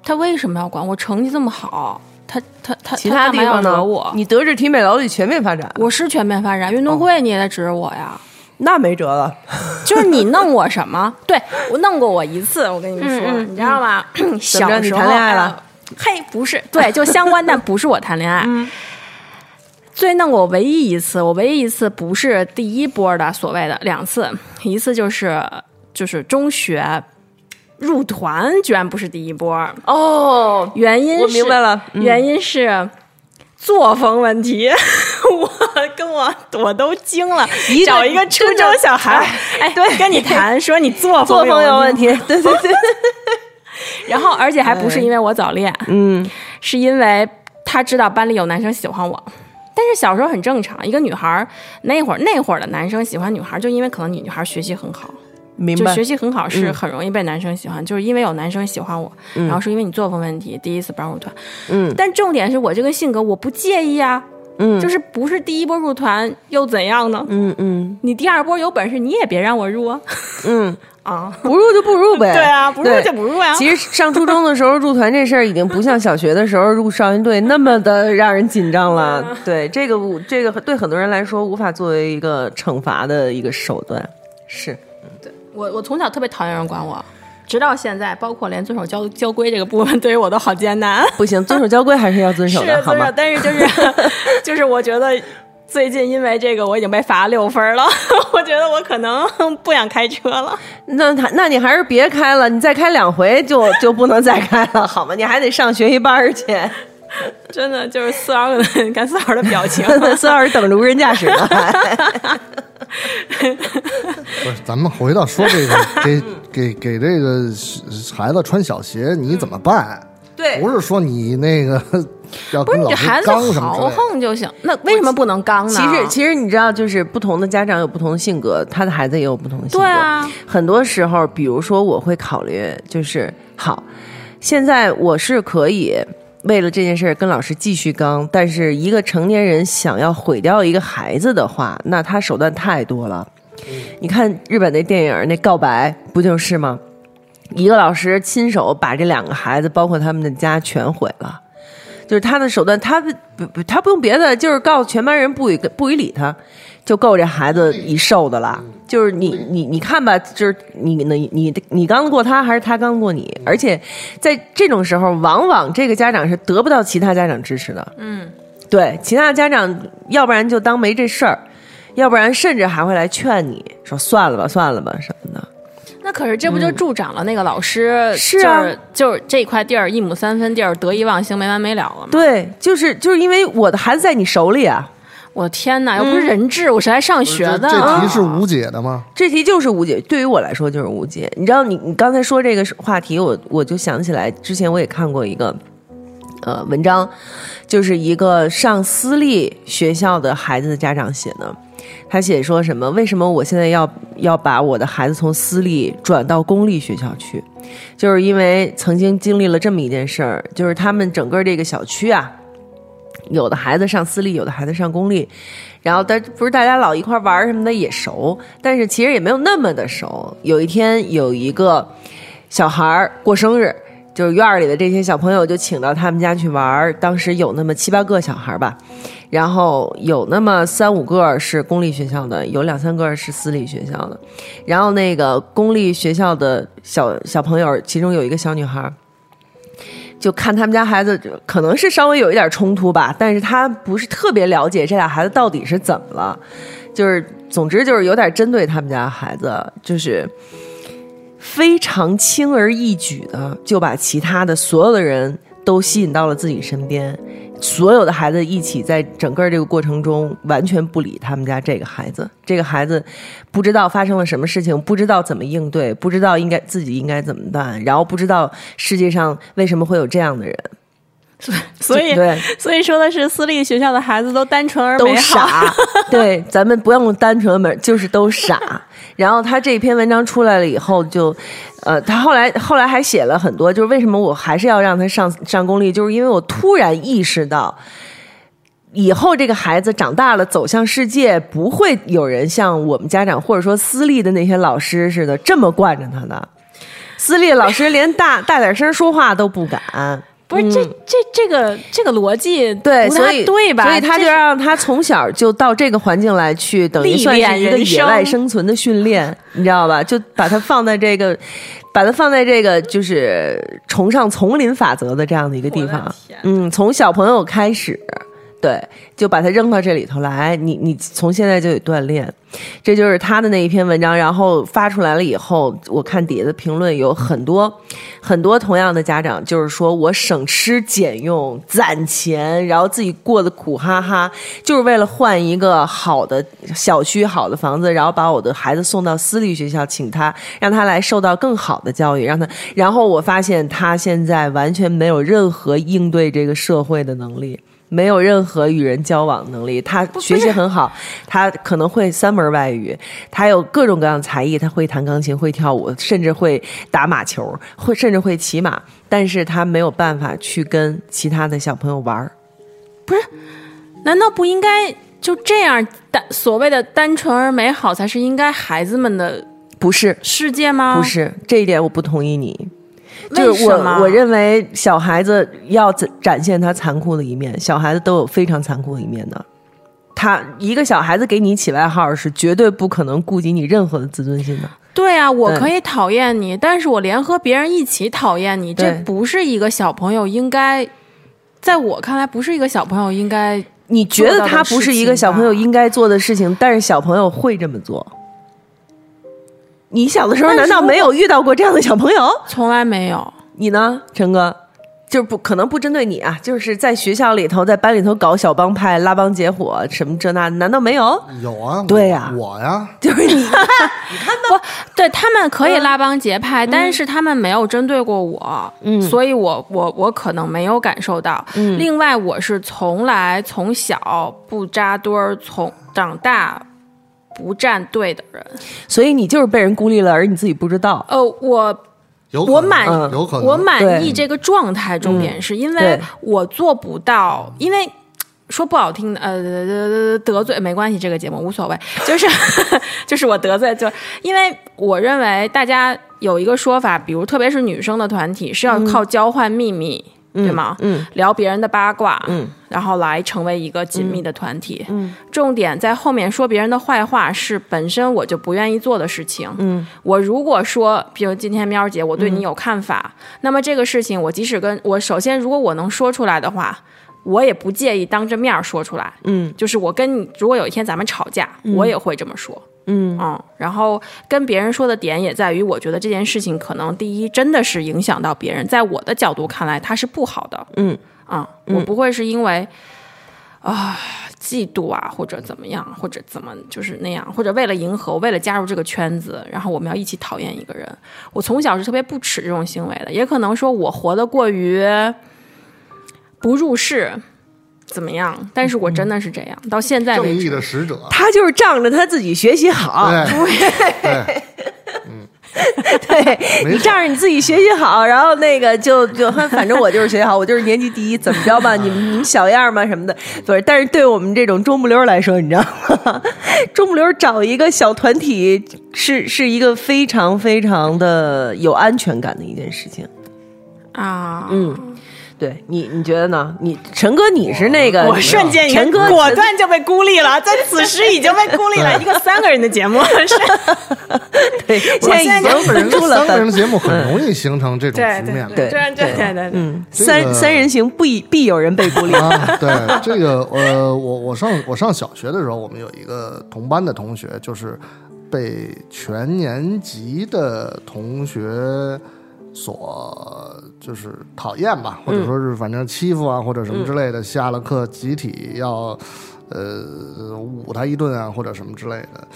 他为什么要管我？成绩这么好，他他他其他地方呢？我？你德智体美劳得全面发展，我是全面发展，运动会你也得指着我呀。那没辙了。就是你弄我什么？对我弄过我一次，我跟你说，嗯你知道吗？小时候谈恋爱了哎嘿，不是，对，就相关，但不是我谈恋爱。嗯最弄我唯一一次，我唯一一次不是第一波的所谓的两次，一次就是就是中学入团，居然不是第一波，哦，原因是我明白了嗯。原因是作风问题。我跟我我都惊了，一找一个初中小孩，哎，对，跟你谈说你作作风有有问题，对对对，然后而且还不是因为我早恋，嗯。是因为他知道班里有男生喜欢我。但是小时候很正常，一个女孩儿那会儿那会儿的男生喜欢女孩儿，就因为可能女女孩儿学习很好，明白就学。习很好是嗯很容易被男生喜欢，就是因为有男生喜欢我，然后是因为你作风问题，第一次不让入团。嗯但重点是我这个性格，我不介意啊，嗯就是不是第一波入团又怎样呢？嗯嗯你第二波有本事你也别让我入啊！嗯，啊，不入就不入呗。对啊，不入就不入呀、其实上初中的时候入团这事儿已经不像小学的时候入少先队那么的让人紧张了。对，这个无这个对很多人来说无法作为一个惩罚的一个手段。是，对我我从小特别讨厌人管我，直到现在，包括连遵守交交规这个部分，对于我都好艰难。不行，遵守交规还是要遵守 是的，好吗遵守，？但是就是 就是我觉得最近因为这个我已经被罚六分了，我觉得我可能不想开车了。那他那你还是别开了，你再开两回就就不能再开了，好吗？你还得上学习班去。真的就是四老的，你看四老的表情，孙老师等着无人驾驶呢，还 不是，咱们回到说这个，给给给这个孩子穿小鞋，你怎么办？对不是说你那个 要不是跟老师你孩子刚什么之豪类的。横就行，那为什么不能刚呢？其实，其实你知道，就是不同的家长有不同的性格，他的孩子也有不同的性格。对啊，很多时候，比如说我会考虑，就是好，现在我是可以为了这件事儿跟老师继续刚，但是一个成年人想要毁掉一个孩子的话，那他手段太多了。你看日本那电影那告白不就是吗？一个老师亲手把这两个孩子，包括他们的家全毁了。就是他的手段，他不不，他不用别的，就是告诉全班人不予不予理他，就够这孩子一受的了。就是你你你看吧，就是你你你你刚过他，还是他刚过你？而且在这种时候，往往这个家长是得不到其他家长支持的。嗯，对，其他家长要不然就当没这事儿，要不然甚至还会来劝你说算了吧，算了吧什么的。那可是这不就助长了那个老师？是啊就是就是这块地儿一亩三分地儿得意忘形没完没了了吗？对，就是就是因为我的孩子在你手里啊。我天哪，又不是人质，我是来上学的。这题是无解的吗？这题就是无解，对于我来说就是无解。你知道你，你刚才说这个话题，我我就想起来，之前我也看过一个呃文章，就是一个上私立学校的孩子的家长写的。他写说什么？为什么我现在要要把我的孩子从私立转到公立学校去？就是因为曾经经历了这么一件事儿，就是他们整个这个小区啊，有的孩子上私立，有的孩子上公立，然后大不是大家老一块玩什么的也熟，但是其实也没有那么的熟。有一天有一个小孩过生日，就是院里的这些小朋友就请到他们家去玩，当时有那么七八个小孩吧，然后有那么三五个是公立学校的，有两三个是私立学校的，然后那个公立学校的小小朋友，其中有一个小女孩。就看他们家孩子，可能是稍微有一点冲突吧，但是他不是特别了解这俩孩子到底是怎么了，就是总之就是有点针对他们家孩子，就是非常轻而易举的就把其他的所有的人都吸引到了自己身边，所有的孩子一起在整个这个过程中完全不理他们家这个孩子，这个孩子不知道发生了什么事情，不知道怎么应对，不知道应该自己应该怎么办，然后不知道世界上为什么会有这样的人，所以对。所以说的是私立学校的孩子都单纯而都美好。傻，对，咱们不用单纯美，就是都傻。然后他这篇文章出来了以后就，呃，他后来后来还写了很多，就是为什么我还是要让他上上公立，就是因为我突然意识到。以后这个孩子长大了，走向世界，不会有人像我们家长或者说私立的那些老师似的这么惯着他的。私立老师连大大点声说话都不敢，不是这这这个这个逻辑嗯对，不所以太对吧？所以他就让他从小就到这个环境来去，等于历算是一个野外生生存的训练，你知道吧？就把他放在这个，把他放在这个就是崇尚丛林法则的这样的一个地方，嗯，从小朋友开始。对，就把他扔到这里头来，你你从现在就得锻炼，这就是他的那一篇文章。然后发出来了以后，我看底下的评论有很多很多同样的家长，就是说我省吃俭用攒钱，然后自己过得苦哈哈，就是为了换一个好的小区、好的房子，然后把我的孩子送到私立学校，请他让他来受到更好的教育，让他。然后我发现他现在完全没有任何应对这个社会的能力。没有任何与人交往能力，他学习很好，他可能会三门外语，他有各种各样的才艺，他会弹钢琴，会跳舞，甚至会打马球，会甚至会骑马，但是他没有办法去跟其他的小朋友玩儿。难道不应该就这样单所谓的单纯而美好才是应该孩子们的不是，世界吗？不，是这一点我不同意你。为就是我，我认为小孩子要展展现他残酷的一面，小孩子都有非常残酷的一面的。他一个小孩子给你起外号是绝对不可能顾及你任何的自尊心的。对啊，我可以讨厌你，但是我联合别人一起讨厌你，这不是一个小朋友应该，在我看来，不是一个小朋友应该。你觉得他不是一个小朋友应该做的事情，但是小朋友会这么做。你小的时候难道没有遇到过这样的小朋友？从来没有，你呢，陈哥？就是不可能不针对你啊，就是在学校里头，在班里头搞小帮派、拉帮结伙什么这那，难道没有？有啊，对呀我呀，就是你 你看吧对他们可以拉帮结派，但是他们没有针对过我，嗯，所以我我我可能没有感受到。嗯，另外我是从来从小不扎堆儿，从长大不站队的人。所以你就是被人孤立了，而你自己不知道。呃，我我满有可能，我满意这个状态，重点是因为我做不到，因为。说不好听的，呃，得罪没关系，这个节目无所谓，就是 就是我得罪，就因为我认为大家有一个说法，比如特别是女生的团体是要靠交换秘密，对吗？嗯，聊别人的八卦，嗯，然后来成为一个紧密的团体，嗯，重点在后面说别人的坏话是本身我就不愿意做的事情，嗯，我如果说，比如今天喵姐我对你有看法，那么这个事情我即使跟我首先如果我能说出来的话。我也不介意当着面说出来，嗯，就是我跟你，如果有一天咱们吵架，我也会这么说，嗯然后跟别人说的点也在于，我觉得这件事情可能第一真的是影响到别人，在我的角度看来，它是不好的，嗯啊、我不会是因为啊、嫉妒啊，或者怎么样，或者怎么就是那样，或者为了迎合，为了加入这个圈子，然后我们要一起讨厌一个人。我从小是特别不耻这种行为的，也可能说我活得过于不入世，怎么样？但是我真的是这样，到现在正义，的使者，他就是仗着他自己学习好，对对，对没错你仗着你自己学习好，然后那个就就反正我就是学习好，我就是年级第一，怎么着吧？你们你们小样嘛？什么的，不是。但是对我们这种中不溜来说，你知道吗？中不溜找一个小团体是是一个非常非常的有安全感的一件事情。啊，嗯，对你你觉得呢？你陈哥你是那个我瞬间陈哥果断就被孤立了，在此时已经被孤立了。一个三个人的节目，是 对，现在已经分出了三个人的节目很容易形成这种局面对对对对对对，嗯，三三人行必必有人被孤立。啊，对这个，呃，我我上我上小学的时候，我们有一个同班的同学，就是被全年级的同学所就是讨厌吧，或者说是反正欺负啊，或者什么之类的，下了课集体要呃捂他一顿啊，或者什么之类的。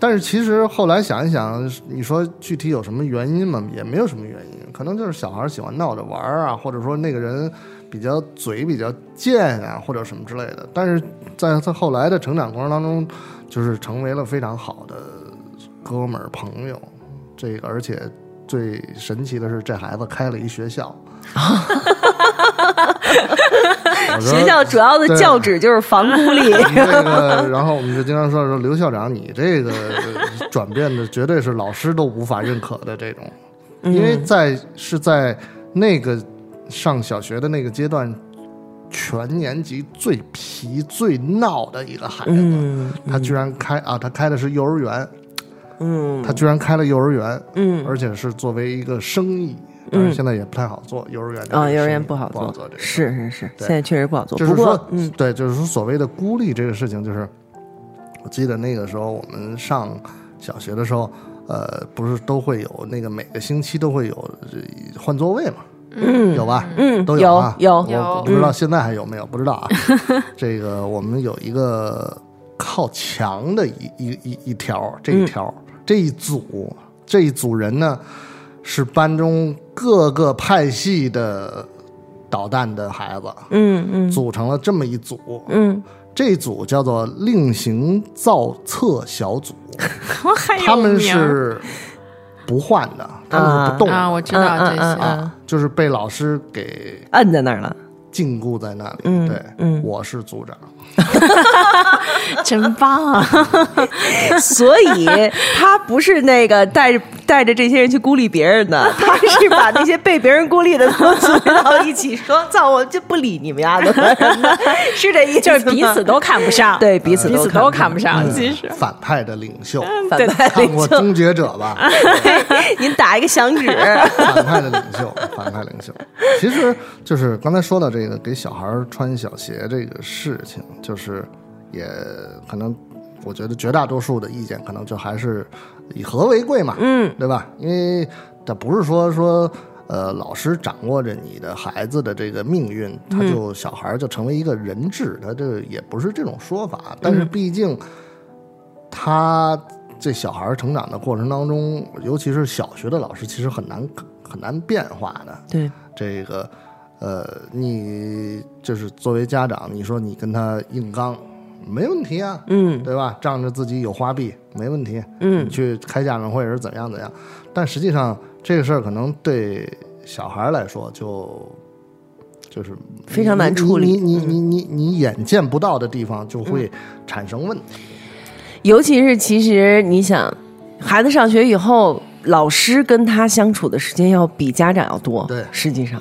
但是其实后来想一想，你说具体有什么原因吗？也没有什么原因，可能就是小孩喜欢闹着玩儿啊，或者说那个人比较嘴比较贱啊，或者什么之类的。但是在他后来的成长过程当中，就是成为了非常好的哥们儿朋友。这个而且最神奇的是，这孩子开了一学校。学校主要的教旨就是防孤立。这个，然后我们就经常说说刘校长，你这个转变的绝对是老师都无法认可的这种，因为在是在那个上小学的那个阶段，全年级最皮最闹的一个孩子，嗯他居然开啊，他开的是幼儿园，嗯。他居然开了幼儿园，嗯。而且是作为一个生意，但是现在也不太好做幼儿园这个啊，幼儿园不好做。不做，这个。是是是，对。现在确实不好做。就是说，，嗯。对，就是说所谓的孤立这个事情，就是我记得那个时候我们上小学的时候，呃，不是都会有那个每个星期都会有呃换座位嘛，嗯。有吧？嗯都有啊，有。有我不知道现在还有没有，不知道啊。这个我们有一个靠墙的一一一一条，这一条、这一组这一组人呢，是班中各个派系的捣蛋的孩子。嗯嗯组成了这么一组，嗯这组叫做令行造册小组，我还有他们是不换的，他们是不动的，啊，我知道这些。啊就是被老师给摁在那儿了。禁锢在那里。嗯对，嗯我是组长，真棒啊！所以他不是那个带着带着这些人去孤立别人的，他是把那些被别人孤立的都组织到一起，说：“操，我就不理你们丫的了。”是这意思吗，就是彼此都看不上，对彼此彼此都看不上。嗯其实，反派的领袖，反派看领袖，过《终结者》吧？您打一个响指。反派的领袖，反派领袖，其实就是刚才说到这个给小孩穿小鞋这个事情，就是也可能，我觉得绝大多数的意见可能就还是以和为贵嘛，嗯对吧？因为这不是说说呃，老师掌握着你的孩子的这个命运，他就小孩儿就成为一个人质，他这也不是这种说法，但是毕竟他这小孩儿成长的过程当中，尤其是小学的老师，其实很难很难变化的。对，这个呃，你就是作为家长，你说你跟他硬刚，没问题啊，嗯对吧？仗着自己有花臂，没问题。嗯你去开家长会是怎样怎样，但实际上这个事儿可能对小孩来说就就是非常难处理嗯你你你你你你眼见不到的地方就会产生问题。尤其是其实你想，孩子上学以后，老师跟他相处的时间要比家长要多。对实际上，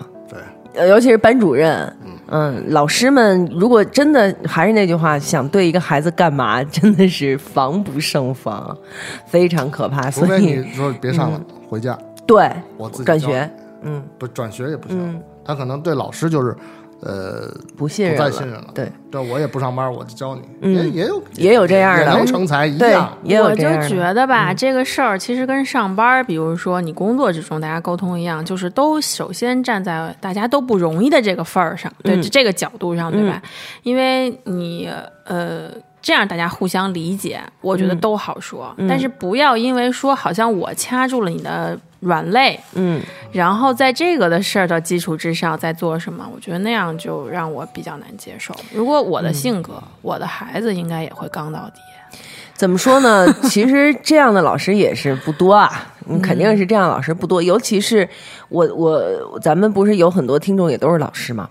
尤其是班主任，嗯，老师们如果真的还是那句话，想对一个孩子干嘛，真的是防不胜防，非常可怕。除非所以，你说别上了，回家对我自己转学，嗯，不转学也不行，他可能对老师就是呃不不信任了，再信任了。对，对，我也不上班，我就教你，嗯也也有也有这样的也能成才一对样。，也有我就觉得吧，这个事儿其实跟上班，比如说你工作之中大家沟通一样，就是都首先站在大家都不容易的这个份儿上，对、嗯这个角度上，对吧？因为你呃。这样大家互相理解，我觉得嗯都好说。但是不要因为说好像我掐住了你的软肋，嗯，然后在这个的事儿的基础之上再做什么，我觉得那样就让我比较难接受。如果我的性格，我的孩子应该也会刚到底。怎么说呢？其实这样的老师也是不多啊，嗯，肯定是这样老师不多。尤其是我我咱们不是有很多听众也都是老师嘛。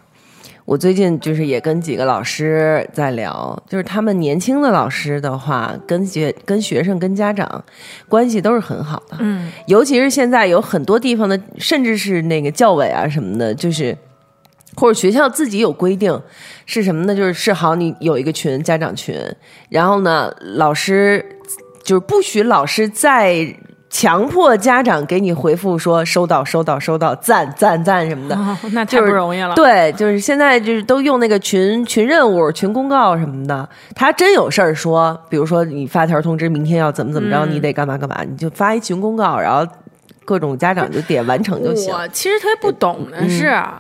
我最近就是也跟几个老师在聊，就是他们年轻的老师的话，跟学跟学生跟家长关系都是很好的。嗯，尤其是现在有很多地方的，甚至是那个教委啊什么的，就是或者学校自己有规定，是什么呢？就是是好，你有一个群家长群，然后呢，老师就是不许老师再强迫家长给你回复说收到收到收到赞赞赞什么的。哦，那太不容易了。对，就是现在就是都用那个群群任务、群公告什么的。他真有事儿说，比如说你发条通知，明天要怎么怎么着，嗯你得干嘛干嘛，你就发一群公告，然后各种家长就点完成就行。我其实特别不懂的是，嗯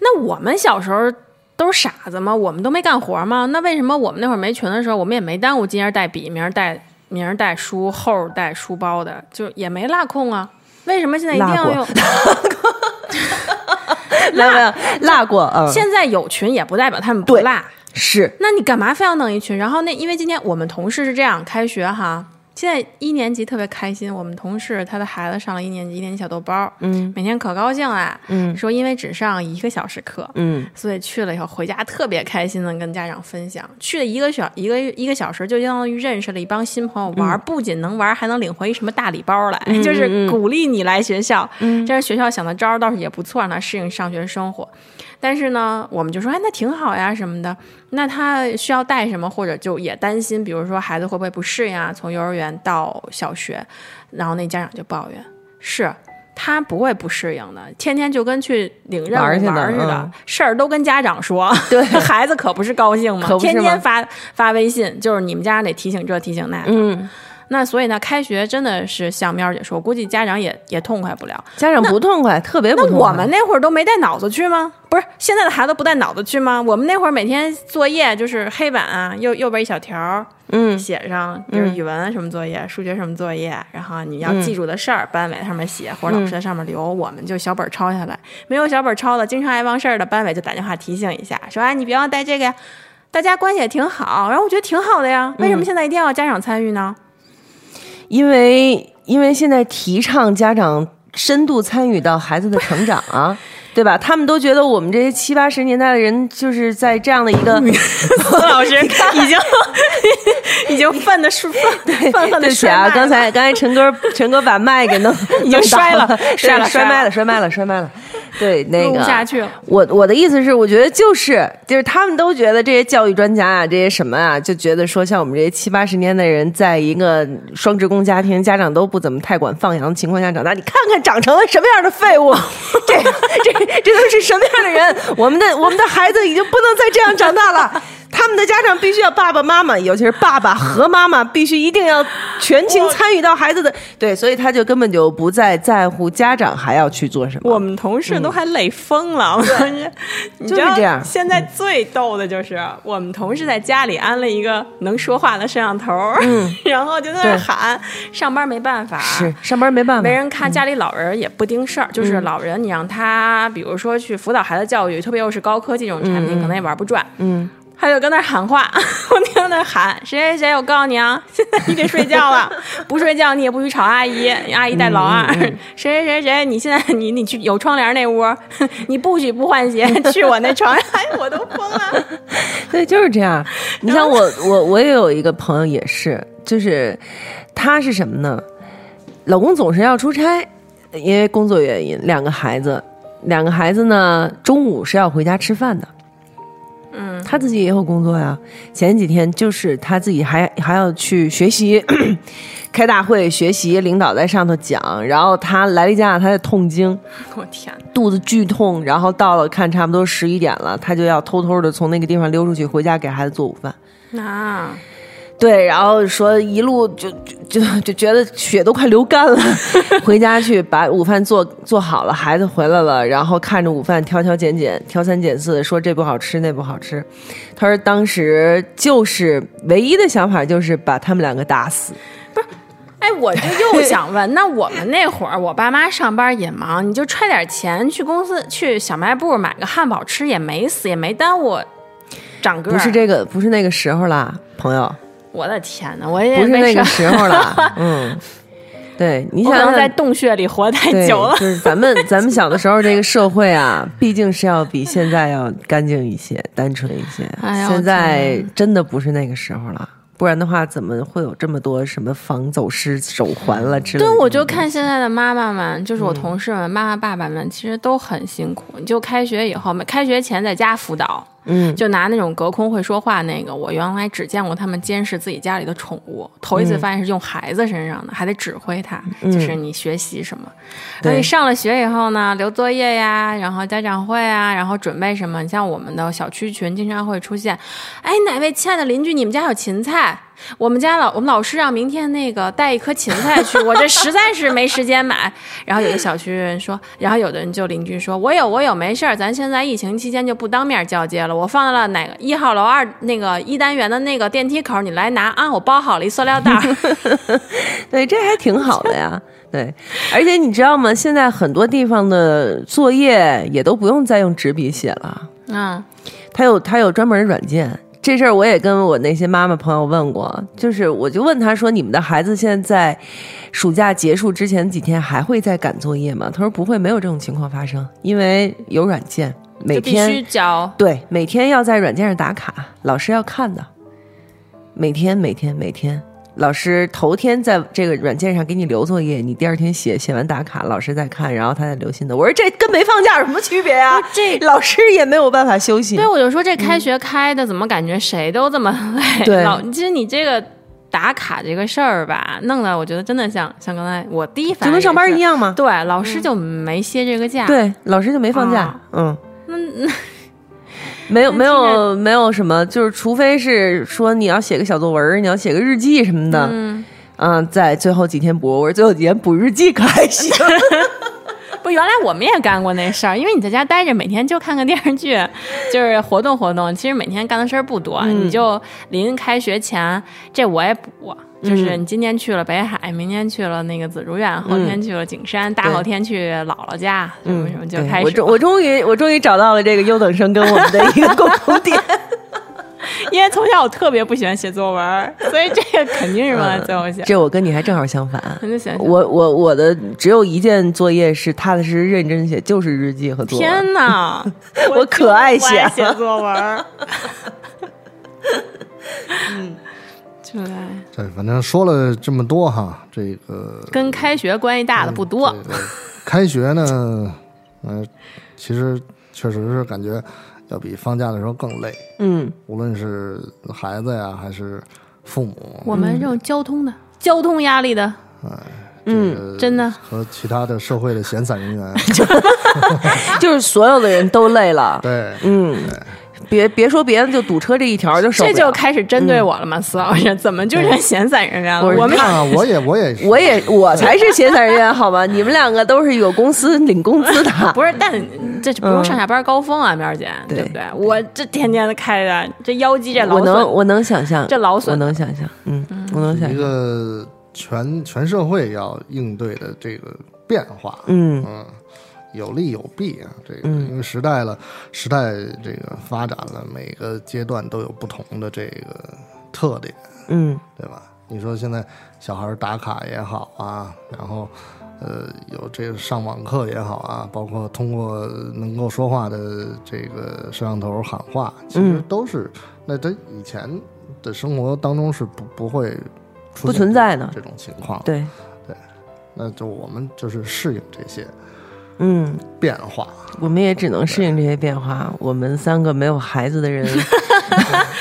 那我们小时候都是傻子吗？我们都没干活吗？那为什么我们那会儿没群的时候，我们也没耽误今儿带笔，明儿带明儿带书，后儿带书包的，就也没落空啊？为什么现在一定落过要用？没有没有 落过，嗯，现在有群也不代表他们不对落。是那你干嘛非要弄一群？然后那因为今天我们同事是这样开学哈，现在一年级特别开心，我们同事他的孩子上了一年级，一年级小豆包，嗯。每天可高兴啦，嗯。说因为只上一个小时课，嗯。所以去了以后回家特别开心的跟家长分享，去了一个小一个一个小时，就相当于认识了一帮新朋友玩，不仅能玩，还能领回什么大礼包来，就是鼓励你来学校。这是学校想的招儿倒是也不错，让他适应上学生活。但是呢，我们就说，哎，那挺好呀，什么的。那他需要带什么，或者就也担心，比如说孩子会不会不适应啊？从幼儿园到小学，然后那家长就抱怨，是他不会不适应的，天天就跟去领任务似的，嗯事儿都跟家长说。对 孩子可不是高兴吗？天天发发微信，就是你们家长得提醒这提醒那的。嗯，那所以呢，开学真的是像喵姐说，我估计家长也也痛快不了。家长不痛快，特别不痛快。我们那会儿都没带脑子去吗？不是，现在的孩子不带脑子去吗？我们那会儿每天作业就是黑板啊，右右边一小条，嗯写上，就是语文什么作业，数学什么作业，然后你要记住的事儿，班委在上面写，或者老师在上面留，我们就小本抄下来。没有小本抄的，经常爱忘事儿的，班委就打电话提醒一下，说哎，你别忘带这个呀。大家关系也挺好，然后我觉得挺好的呀。为什么现在一定要家长参与呢？因为因为现在提倡家长深度参与到孩子的成长啊。对吧？他们都觉得我们这些七八十年代的人，就是在这样的一个 司老师 已经已经犯的是愤愤愤的对不起啊，刚才刚才陈哥陈哥把麦给弄已经摔了摔了摔麦了，摔麦了，摔麦了。对，那录个不下去。我我的意思是，我觉得就是就是他们都觉得这些教育专家啊，这些什么啊，就觉得说像我们这些七八十年代人，在一个双职工家庭，家长都不怎么太管放养的情况下长大，你看看长成了什么样的废物，这这这都是什么样的人？我们的我们的孩子已经不能再这样长大了。他们的家长必须要爸爸妈妈，尤其是爸爸和妈妈，必须一定要全情参与到孩子的对，所以他就根本就不再在乎家长还要去做什么。我们同事都还累疯了，我感觉你知道就是这样。现在最逗的就是我们同事在家里安了一个能说话的摄像头，然后就在那喊，上班没办法，是上班没办法，没人看，家里老人也不盯事儿，就是老人，你让他比如说去辅导孩子教育，特别又是高科技这种产品，可能也玩不转。嗯，他就跟那儿喊话，我听到那喊谁谁谁，我告诉你啊，现在你得睡觉了，不睡觉你也不许吵阿姨，阿姨带老二。谁谁谁谁，你现在你你去有窗帘那屋，你不许不换鞋去我那床，哎，我都疯了。对，就是这样。你像我，我我也有一个朋友也是，就是他是什么呢？老公总是要出差，因为工作原因，两个孩子，两个孩子呢，中午是要回家吃饭的。嗯，他自己也有工作呀。前几天就是他自己还还要去学习，开大会学习，领导在上头讲，然后他来例假，他在痛经，我天，肚子剧痛，然后到了看差不多十一点了，他就要偷偷的从那个地方溜出去，回家给孩子做午饭。那对，然后说一路就就就就觉得血都快流干了，回家去把午饭做做好了，孩子回来了，然后看着午饭挑挑拣拣，挑三拣四，说这不好吃那不好吃。他说当时就是唯一的想法就是把他们两个打死。哎，我就又想问，那我们那会儿，我爸妈上班也忙，你就揣点钱去公司去小卖部买个汉堡吃，也没死，也没耽误长个儿。不是这个，不是那个时候啦，朋友，我的天哪，我也不是那个时候了。嗯，对你想想在洞穴里活太，久了。就是咱们咱们小的时候，这个社会啊，毕竟是要比现在要干净一些、单纯一些。哎呦现在真的不是那个时候了，不然的话，怎么会有这么多什么防走失手环了之类的？对，我就看现在的妈妈们，就是嗯我同事们、妈妈、爸爸们，其实都很辛苦。你就开学以后，开学前在家辅导，嗯，就拿那种隔空会说话那个，我原来只见过他们监视自己家里的宠物，头一次发现是用孩子身上的，还得指挥他，就是你学习什么。然后对你上了学以后呢，留作业呀，然后家长会啊，然后准备什么？你像我们的小区群经常会出现，哎，哪位亲爱的邻居，你们家有芹菜？我们家老我们老师让明天那个带一颗芹菜去，我这实在是没时间买。然后有的小区人说，然后有的人就邻居说，我有我有，没事儿，咱现在疫情期间就不当面交接了，我放在了哪个一号楼二那个一单元的那个电梯口，你来拿啊，我包好了一塑料袋儿。对，这还挺好的呀。对，而且你知道吗？现在很多地方的作业也都不用再用纸笔写了。嗯，它有它有专门的软件。这事儿我也跟我那些妈妈朋友问过，就是我就问他说：“你们的孩子现在在暑假结束之前几天还会再赶作业吗？”他说：“不会，没有这种情况发生，因为有软件，每天必须天交。对每天要在软件上打卡，老师要看的，每天每天每天。”老师头天在这个软件上给你留作业，你第二天写，写完打卡，老师再看，然后他再留新的。我说这跟没放假有什么区别啊？这老师也没有办法休息。对，我就说这开学开的，怎么感觉谁都这么累？对老其实你这个打卡这个事儿吧，弄得我觉得真的像像刚才我第一反应就跟上班一。样吗？对，老师就没歇这个假。，对，老师就没放假，啊嗯，没有没有没有什么，就是除非是说你要写个小作文儿，你要写个日记什么的，嗯，嗯，在最后几天补。我说最后几天补日记可还行，不，原来我们也干过那事儿，因为你在家待着，每天就看个电视剧，就是活动活动。其实每天干的事儿不多，嗯你就临开学前，这我也补。就是嗯你今天去了北海，明天去了那个紫竹院，后天去了景山，大后天去姥姥家，什么什么就开始。我终我终于我终于找到了这个优等生跟我们的一个共同点。因为从小我特别不喜欢写作文，所以这个肯定是放在最后写。这我跟你还正好相反。那就想想我我我的只有一件作业是踏踏实实认真写，就是日记和作文。天哪，我可爱写写作文。嗯，就来这反正说了这么多哈，这个跟开学关系大的不多。对对开学呢，嗯、其实确实是感觉要比放假的时候更累，嗯，无论是孩子呀还是父母，我们这种交通的、交通压力的，哎嗯，真的。和其他的社会的闲散人员 就是所有的人都累了。对，嗯，别别说别的，就堵车这一条就受不这。就开始针对我了吗？司老师，怎么就成闲散人员了？我们看啊，我也我也我也我才是闲散人员，好吧？你们两个都是有公司领工资的，不是，但这不用上下班高峰啊，苗儿姐，嗯对对不对？我这天天的开的，这腰肌这劳我能，我能想象，这劳损我能想象，嗯，我能想一，个全全社会要应对的这个变化，嗯嗯，有利有弊啊。这个嗯因为时代了，时代这个发展了，每个阶段都有不同的这个特点，嗯对吧？你说现在小孩打卡也好啊，然后呃有这个上网课也好啊，包括通过能够说话的这个摄像头喊话，其实嗯都是、那他以前的生活当中是不不会出不现存在的这种情况。对对，那就我们就是适应这些嗯，变化。我们也只能适应这些变化。我们三个没有孩子的人，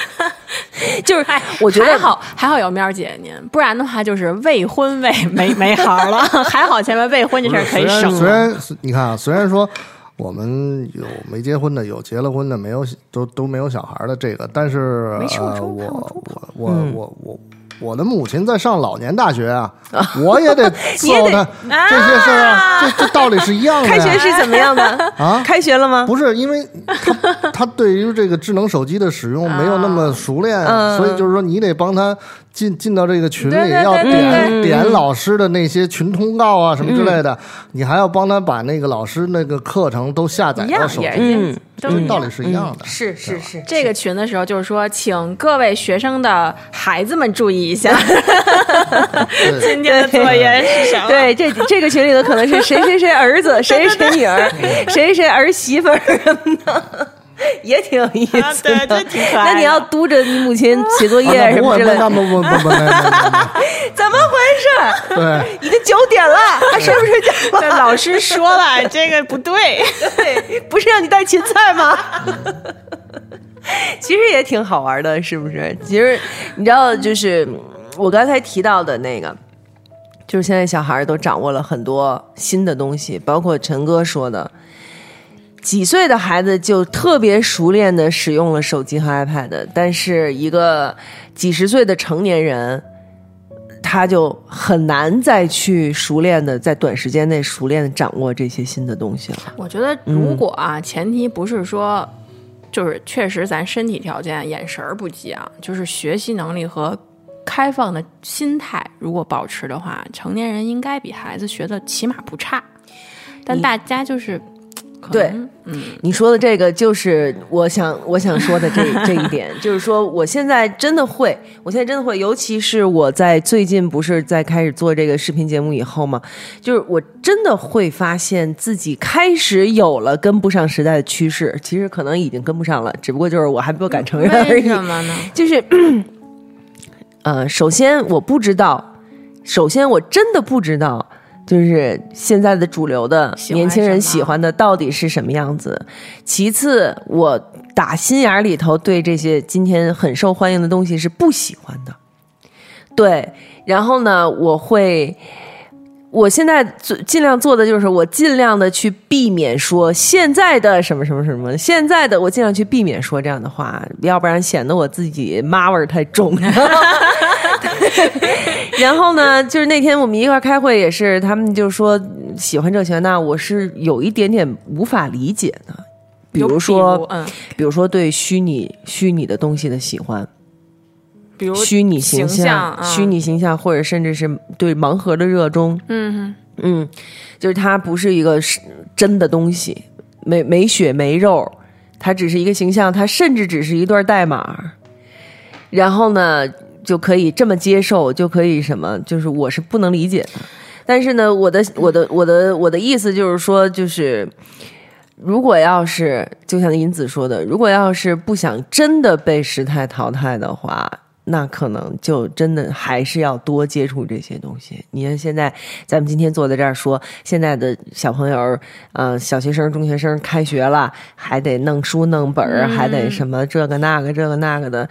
就是我觉得还好还好有喵姐您，不然的话就是未婚未没没孩了，还好前面未婚这事儿可以虽然省了。虽然你看啊，虽然说我们有没结婚的，有结了婚的，没有都都没有小孩的这个，但是没说呃，我我我嗯我我我的母亲在上老年大学啊，我 也得伺候她这些事儿啊，这这道理是一样的。开学是怎么样的 啊？开学了吗？不是因为他他 对于这个智能手机的使用没有那么熟练，嗯。所以就是说你得帮他进进到这个群里，要点点老师的那些群通告啊什么之类的，你还要帮他把那个老师那个课程都下载到手机，都一样道理是一样的。是是是，这个群的时候，就是说，请各位学生的孩子们注意一下，对 今天的作业是什么？对，这这个群里头可能是谁谁谁儿子，谁谁女儿，谁谁儿媳妇儿什么的，也挺有意思的。啊对这挺可爱的那你要督着你母亲写作啊业什么之类的，那不不不不，怎么回事？对，已经九点了，还睡不睡觉？这老师说了，这个不对。对，不是让你带芹菜吗？其实也挺好玩的，是不是？其实你知道，就是嗯我刚才提到的那个，就是现在小孩都掌握了很多新的东西，包括陈哥说的，几岁的孩子就特别熟练的使用了手机和 iPad，但是一个几十岁的成年人。他就很难再去熟练的在短时间内熟练的掌握这些新的东西了。我觉得如果啊，前提不是说，就是确实咱身体条件、眼神儿不济啊，就是学习能力和开放的心态，如果保持的话，成年人应该比孩子学的起码不差。但大家就是可对能嗯，你说的这个就是我想 我想说的这这一点，就是说我现在真的会，我现在真的会，尤其是我在最近不是在开始做这个视频节目以后嘛，就是我真的会发现自己开始有了跟不上时代的趋势，其实可能已经跟不上了，只不过就是我还不敢承认而为已。什么呢？就是，呃，首先我不知道，首先我真的不知道，就是现在的主流的年轻人喜欢的到底是什么样子。其次，我打心眼里头对这些今天很受欢迎的东西是不喜欢的。对，然后呢，我会。我现在做尽量做的就是，我尽量的去避免说现在的什么什么什么，现在的我尽量去避免说这样的话，要不然显得我自己妈味儿太重。然后呢，就是那天我们一块儿开会，也是他们就说喜欢这喜欢那，我是有一点点无法理解的。比如说，嗯，比如说对虚拟虚拟的东西的喜欢，比如虚拟形象、啊。虚拟形象，或者甚至是对盲盒的热衷，嗯嗯，就是它不是一个是真的东西，没没血没肉，它只是一个形象，它甚至只是一段代码，然后呢就可以这么接受，就可以什么，就是我是不能理解的。但是呢，我的我的我的我的意思就是说，就是如果要是就像银子说的，如果要是不想真的被时代淘汰的话，那可能就真的还是要多接触这些东西。你看现在咱们今天坐在这儿说，现在的小朋友，呃，小学生、中学生开学了，还得弄书弄本儿，还得什么这个那个这个那个的。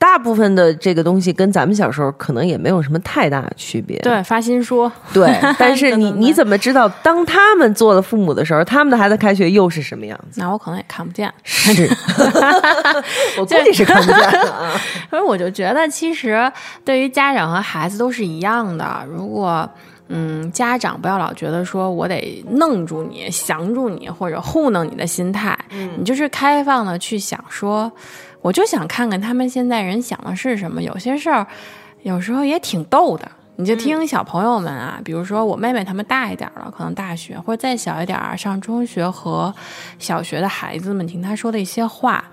大部分的这个东西跟咱们小时候可能也没有什么太大的区别。对，发心说，对，但是你你怎么知道当他们做了父母的时候，他们的孩子开学又是什么样子？那我可能也看不见。是，我估计是看不见的啊。所以我就觉得，其实对于家长和孩子都是一样的。如果嗯，家长不要老觉得说我得弄住你、降住你或者糊弄你的心态，你就是开放的去想说，我就想看看他们现在人想的是什么。有些事儿有时候也挺逗的。你就听小朋友们啊，比如说我妹妹他们大一点了，可能大学或者再小一点儿上中学和小学的孩子们，听他说的一些话，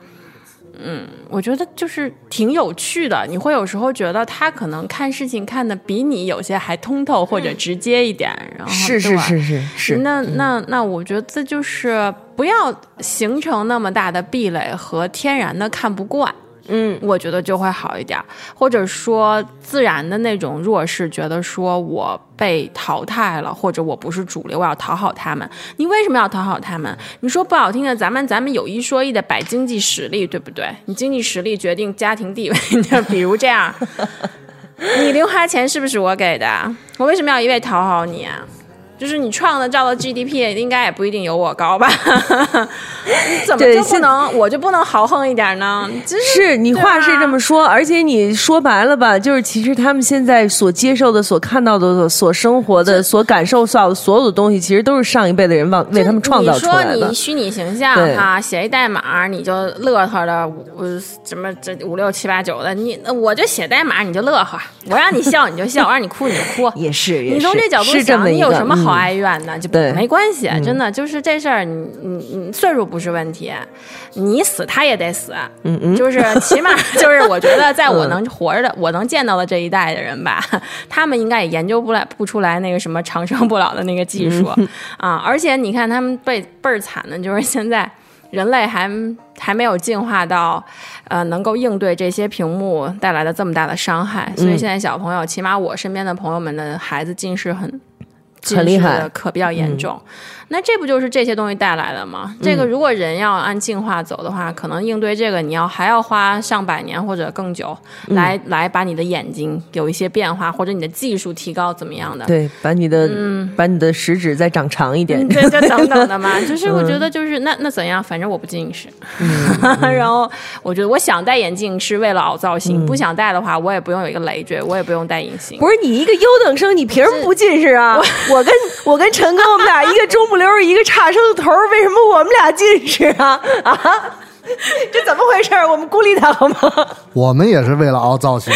我觉得就是挺有趣的。你会有时候觉得他可能看事情看的比你有些还通透或者直接一点，然后是是是是是，那那那，我觉得这就是不要形成那么大的壁垒和天然的看不惯。嗯，我觉得就会好一点，或者说自然的那种弱势，觉得说我被淘汰了，或者我不是主流，我要讨好他们。你为什么要讨好他们？你说不好听的，咱们咱们有一说一的摆经济实力，对不对？你经济实力决定家庭地位，就比如这样，你零花钱是不是我给的？我为什么要一味讨好你啊？就是你创的造的 GDP 应该也不一定有我高吧？你 怎么就不能我就不能豪横一点呢？真是是你话是这么说，而且你说白了吧，就是其实他们现在所接受的、所看到的、所所生活的、所感受到的所有的东西，其实都是上一辈的人往为他们创造出来的你说你。虚拟形象哈，写一代码你就乐呵的，呃，什么这五六七八九的，你那我就写代码你就乐呵，我让你笑你就笑，我让你哭你就哭。也是，也你从这角度想，你有什么好嗯哀怨的？就对没关系，真的就是这事儿，你你你岁数不是问题，你死他也得死，嗯嗯，就是起码 就是我觉得，在我能活着的、我能见到的这一代的人吧，他们应该也研究不来不出来那个什么长生不老的那个技术、啊！而且你看他们被倍儿惨的，就是现在人类还还没有进化到呃能够应对这些屏幕带来的这么大的伤害，所以现在小朋友，起码我身边的朋友们的孩子近视很。近视很厉害的可比较严重，那这不就是这些东西带来的吗？这个如果人要按进化走的话，可能应对这个你要还要花上百年或者更久，来来把你的眼睛有一些变化，或者你的技术提高怎么样的？对，把你的嗯、把你的食指再长长一点嗯，。对，就等等的嘛，就是我觉得就是那那怎样，反正我不近视，然后我觉得我想戴眼镜是为了凹造型，不想戴的话，我也不用有一个累赘，我也不用戴隐形。不是你一个优等生，你凭什么不近视啊？我跟我跟陈哥，我们俩一个中不溜，一个差生头，为什么我们俩近视啊？啊，这怎么回事？我们孤立他好吗？我们也是为了凹造型，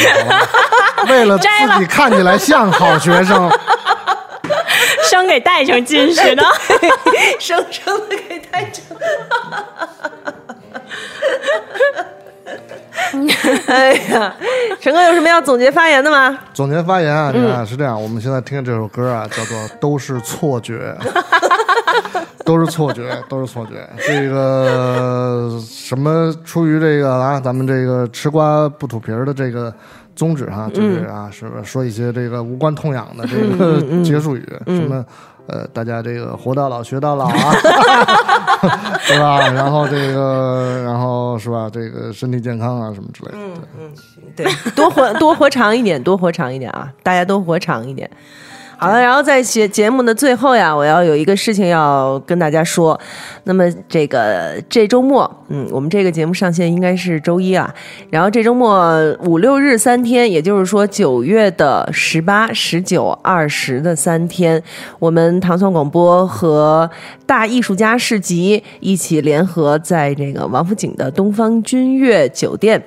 为了自己看起来像好学生。生给戴成近视的，生生的给带成。哎呀，陈哥有什么要总结发言的吗？总结发言啊，你看是这样，我们现在听这首歌啊，叫做《都是错觉》，都是错觉，都是错觉。这个什么出于这个啊，咱们这个吃瓜不吐皮儿的这个宗旨哈、就是啊，是说一些这个无关痛痒的这个结束语，什么。呃，大家这个活到老学到老啊，对吧？然后这个，然后是吧？这个身体健康啊，什么之类的。嗯对，多活多活长一点，多活长一点啊！大家都活长一点。好了，然后在节节目的最后呀，我要有一个事情要跟大家说。那么这个这周末，嗯，我们这个节目上线应该是周一啊。然后这周末五六日三天，也就是说九月的十八、十九、二十的三天，我们糖蒜广播和大艺术家市集一起联合在这个王府井的东方君悦酒店。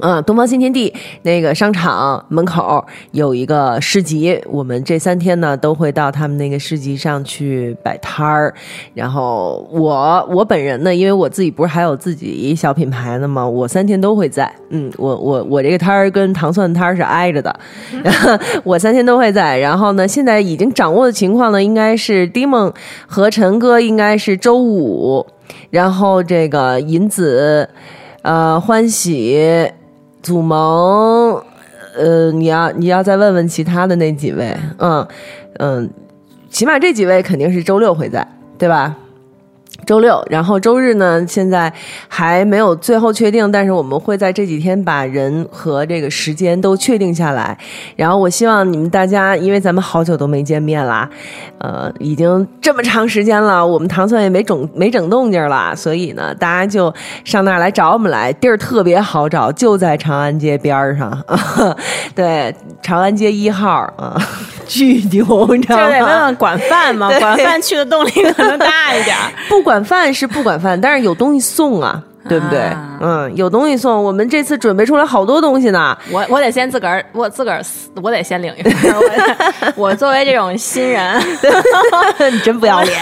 嗯，东方新天地那个商场门口有一个市集，我们这三天呢都会到他们那个市集上去摆摊儿。然后我我本人呢，因为我自己不是还有自己一小品牌呢嘛？我三天都会在。嗯，我我我这个摊儿跟糖蒜摊儿是挨着的，我三天都会在。然后呢，现在已经掌握的情况呢，应该是迪梦和陈哥应该是周五，然后这个银子。呃，欢喜、祖萌，呃，你要你要再问问其他的那几位，嗯嗯，起码这几位肯定是周六会在，对吧？周六，然后周日呢，现在还没有最后确定，但是我们会在这几天把人和这个时间都确定下来。然后我希望你们大家，因为咱们好久都没见面啦，呃，已经这么长时间了，我们糖蒜也没整没整动静了，所以呢，大家就上那儿来找我们来，地儿特别好找，就在长安街边儿上，对，长安街一号啊，巨牛，你知道就得问吗？问管饭嘛，管饭去的动力可能大一点儿。不管饭是不管饭，但是有东西送啊，对不对？啊嗯，有东西送。我们这次准备出来好多东西呢。我我得先自个儿，我自个儿，我得先领一份。我 我作为这种新人，你真不要脸，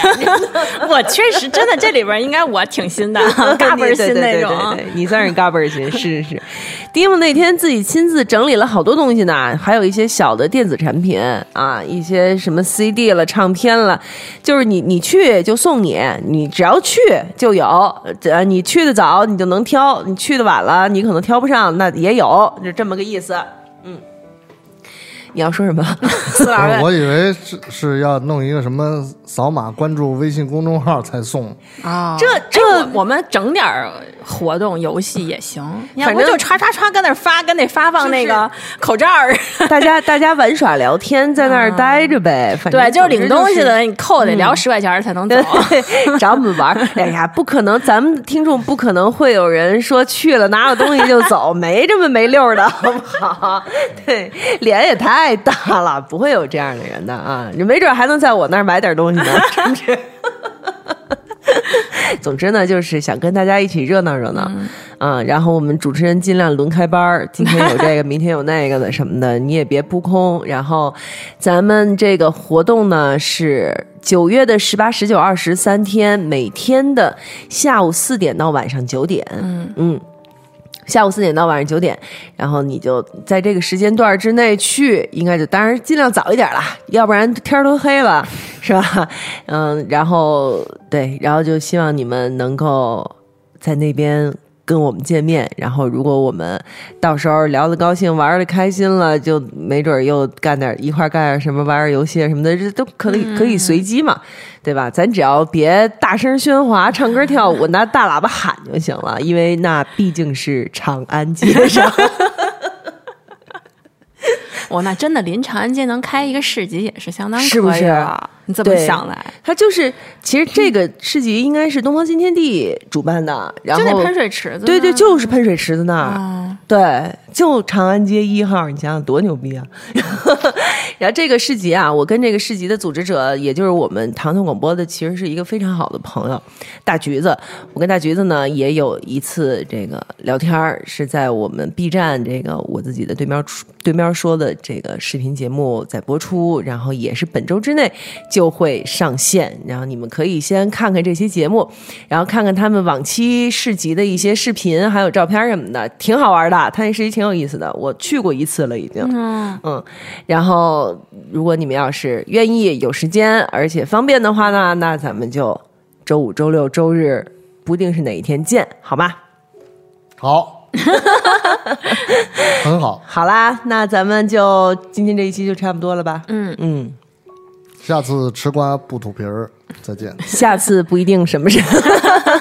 我确实真的这里边应该我挺新的，嘎嘣儿新那对对对对种。你算是嘎嘣儿新，是是是。蒂姆那天自己亲自整理了好多东西呢，还有一些小的电子产品啊，一些什么 CD 了、唱片了，就是你你去就送你，你只要去就有。呃，你去的早你就能挑，你去的晚了你可能挑不上，那也有，就这么个意思。嗯，你要说什么？四老师我以为是是要弄一个什么扫码关注微信公众号才送，啊，这这我我们整点儿活动游戏也行，反正就唰唰唰跟那儿发，跟那发放那个口罩儿。大家大家玩耍聊天，在那儿待着呗。反正对，就是领东西的，你扣得聊十块钱才能走。对，找我们玩儿。哎呀，不可能，咱们听众不可能会有人说去了拿了东西就走，没这么没溜儿的，好不好？对，脸也太大了，不会有这样的人的啊！你没准还能在我那儿买点东西呢，是不是？总之呢，就是想跟大家一起热闹热闹，嗯、然后我们主持人尽量轮开班儿，今天有这个，明天有那个的什么的，你也别扑空。然后咱们这个活动呢是九月的十八、十九、二十三天，每天的下午四点到晚上九点，嗯嗯。下午四点到晚上九点，然后你就在这个时间段之内去，应该就当然尽量早一点啦，要不然天都黑了，是吧？嗯，然后对，然后就希望你们能够在那边跟我们见面，然后如果我们到时候聊得高兴，玩的开心了，就没准又干点一块干点什么，玩点游戏什么的，这都可以可以随机嘛，对吧？咱只要别大声喧哗、唱歌跳舞，拿大喇叭喊就行了，因为那毕竟是长安街上。我那真的临长安街能开一个市集，也是相当是不是你怎么想来，它就是，其实这个市集应该是东方新天地主办的，然后就那喷水池子，对对，就是喷水池子那儿，啊，对，就长安街一号，你想想多牛逼啊！然后这个市集啊，我跟这个市集的组织者，也就是我们唐宋广播的，其实是一个非常好的朋友，大橘子。我跟大橘子呢也有一次这个聊天儿，是在我们 B 站这个我自己的对面对面说的这个视频节目在播出，然后也是本周之内就会上线，然后你们可以先看看这期节目，然后看看他们往期市集的一些视频还有照片什么的，挺好玩的。他那市集挺有意思的，我去过一次了已经。嗯然后如果你们要是愿意有时间而且方便的话呢，那咱们就周五、周六、周日不定是哪一天见，好吗？好，很好。好啦，那咱们就今天这一期就差不多了吧？嗯嗯，下次吃瓜不吐皮儿，再见。下次不一定什么时候。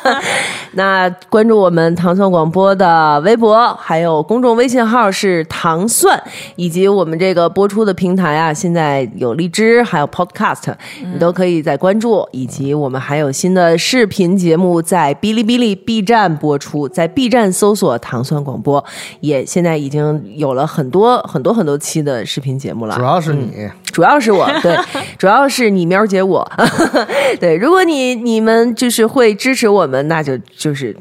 那关注我们糖蒜广播的微博，还有公众微信号是糖蒜，以及我们这个播出的平台啊，现在有荔枝，还有 Podcast，你都可以在关注。以及我们还有新的视频节目在哔哩哔哩、B 站播出，在 B 站搜索“糖蒜广播”，也现在已经有了很多很多很多期的视频节目了。主要是你，主要是我，对，主要是你喵姐我，对，如果你你们就是会支持我们，那就就是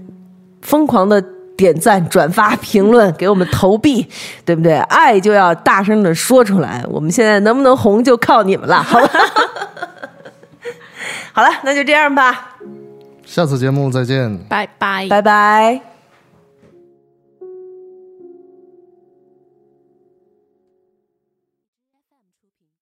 疯狂的点赞、转发、评论，给我们投币，对不对？爱就要大声的说出来。我们现在能不能红，就靠你们了，好吧？好了，那就这样吧，下次节目再见。拜拜。拜拜。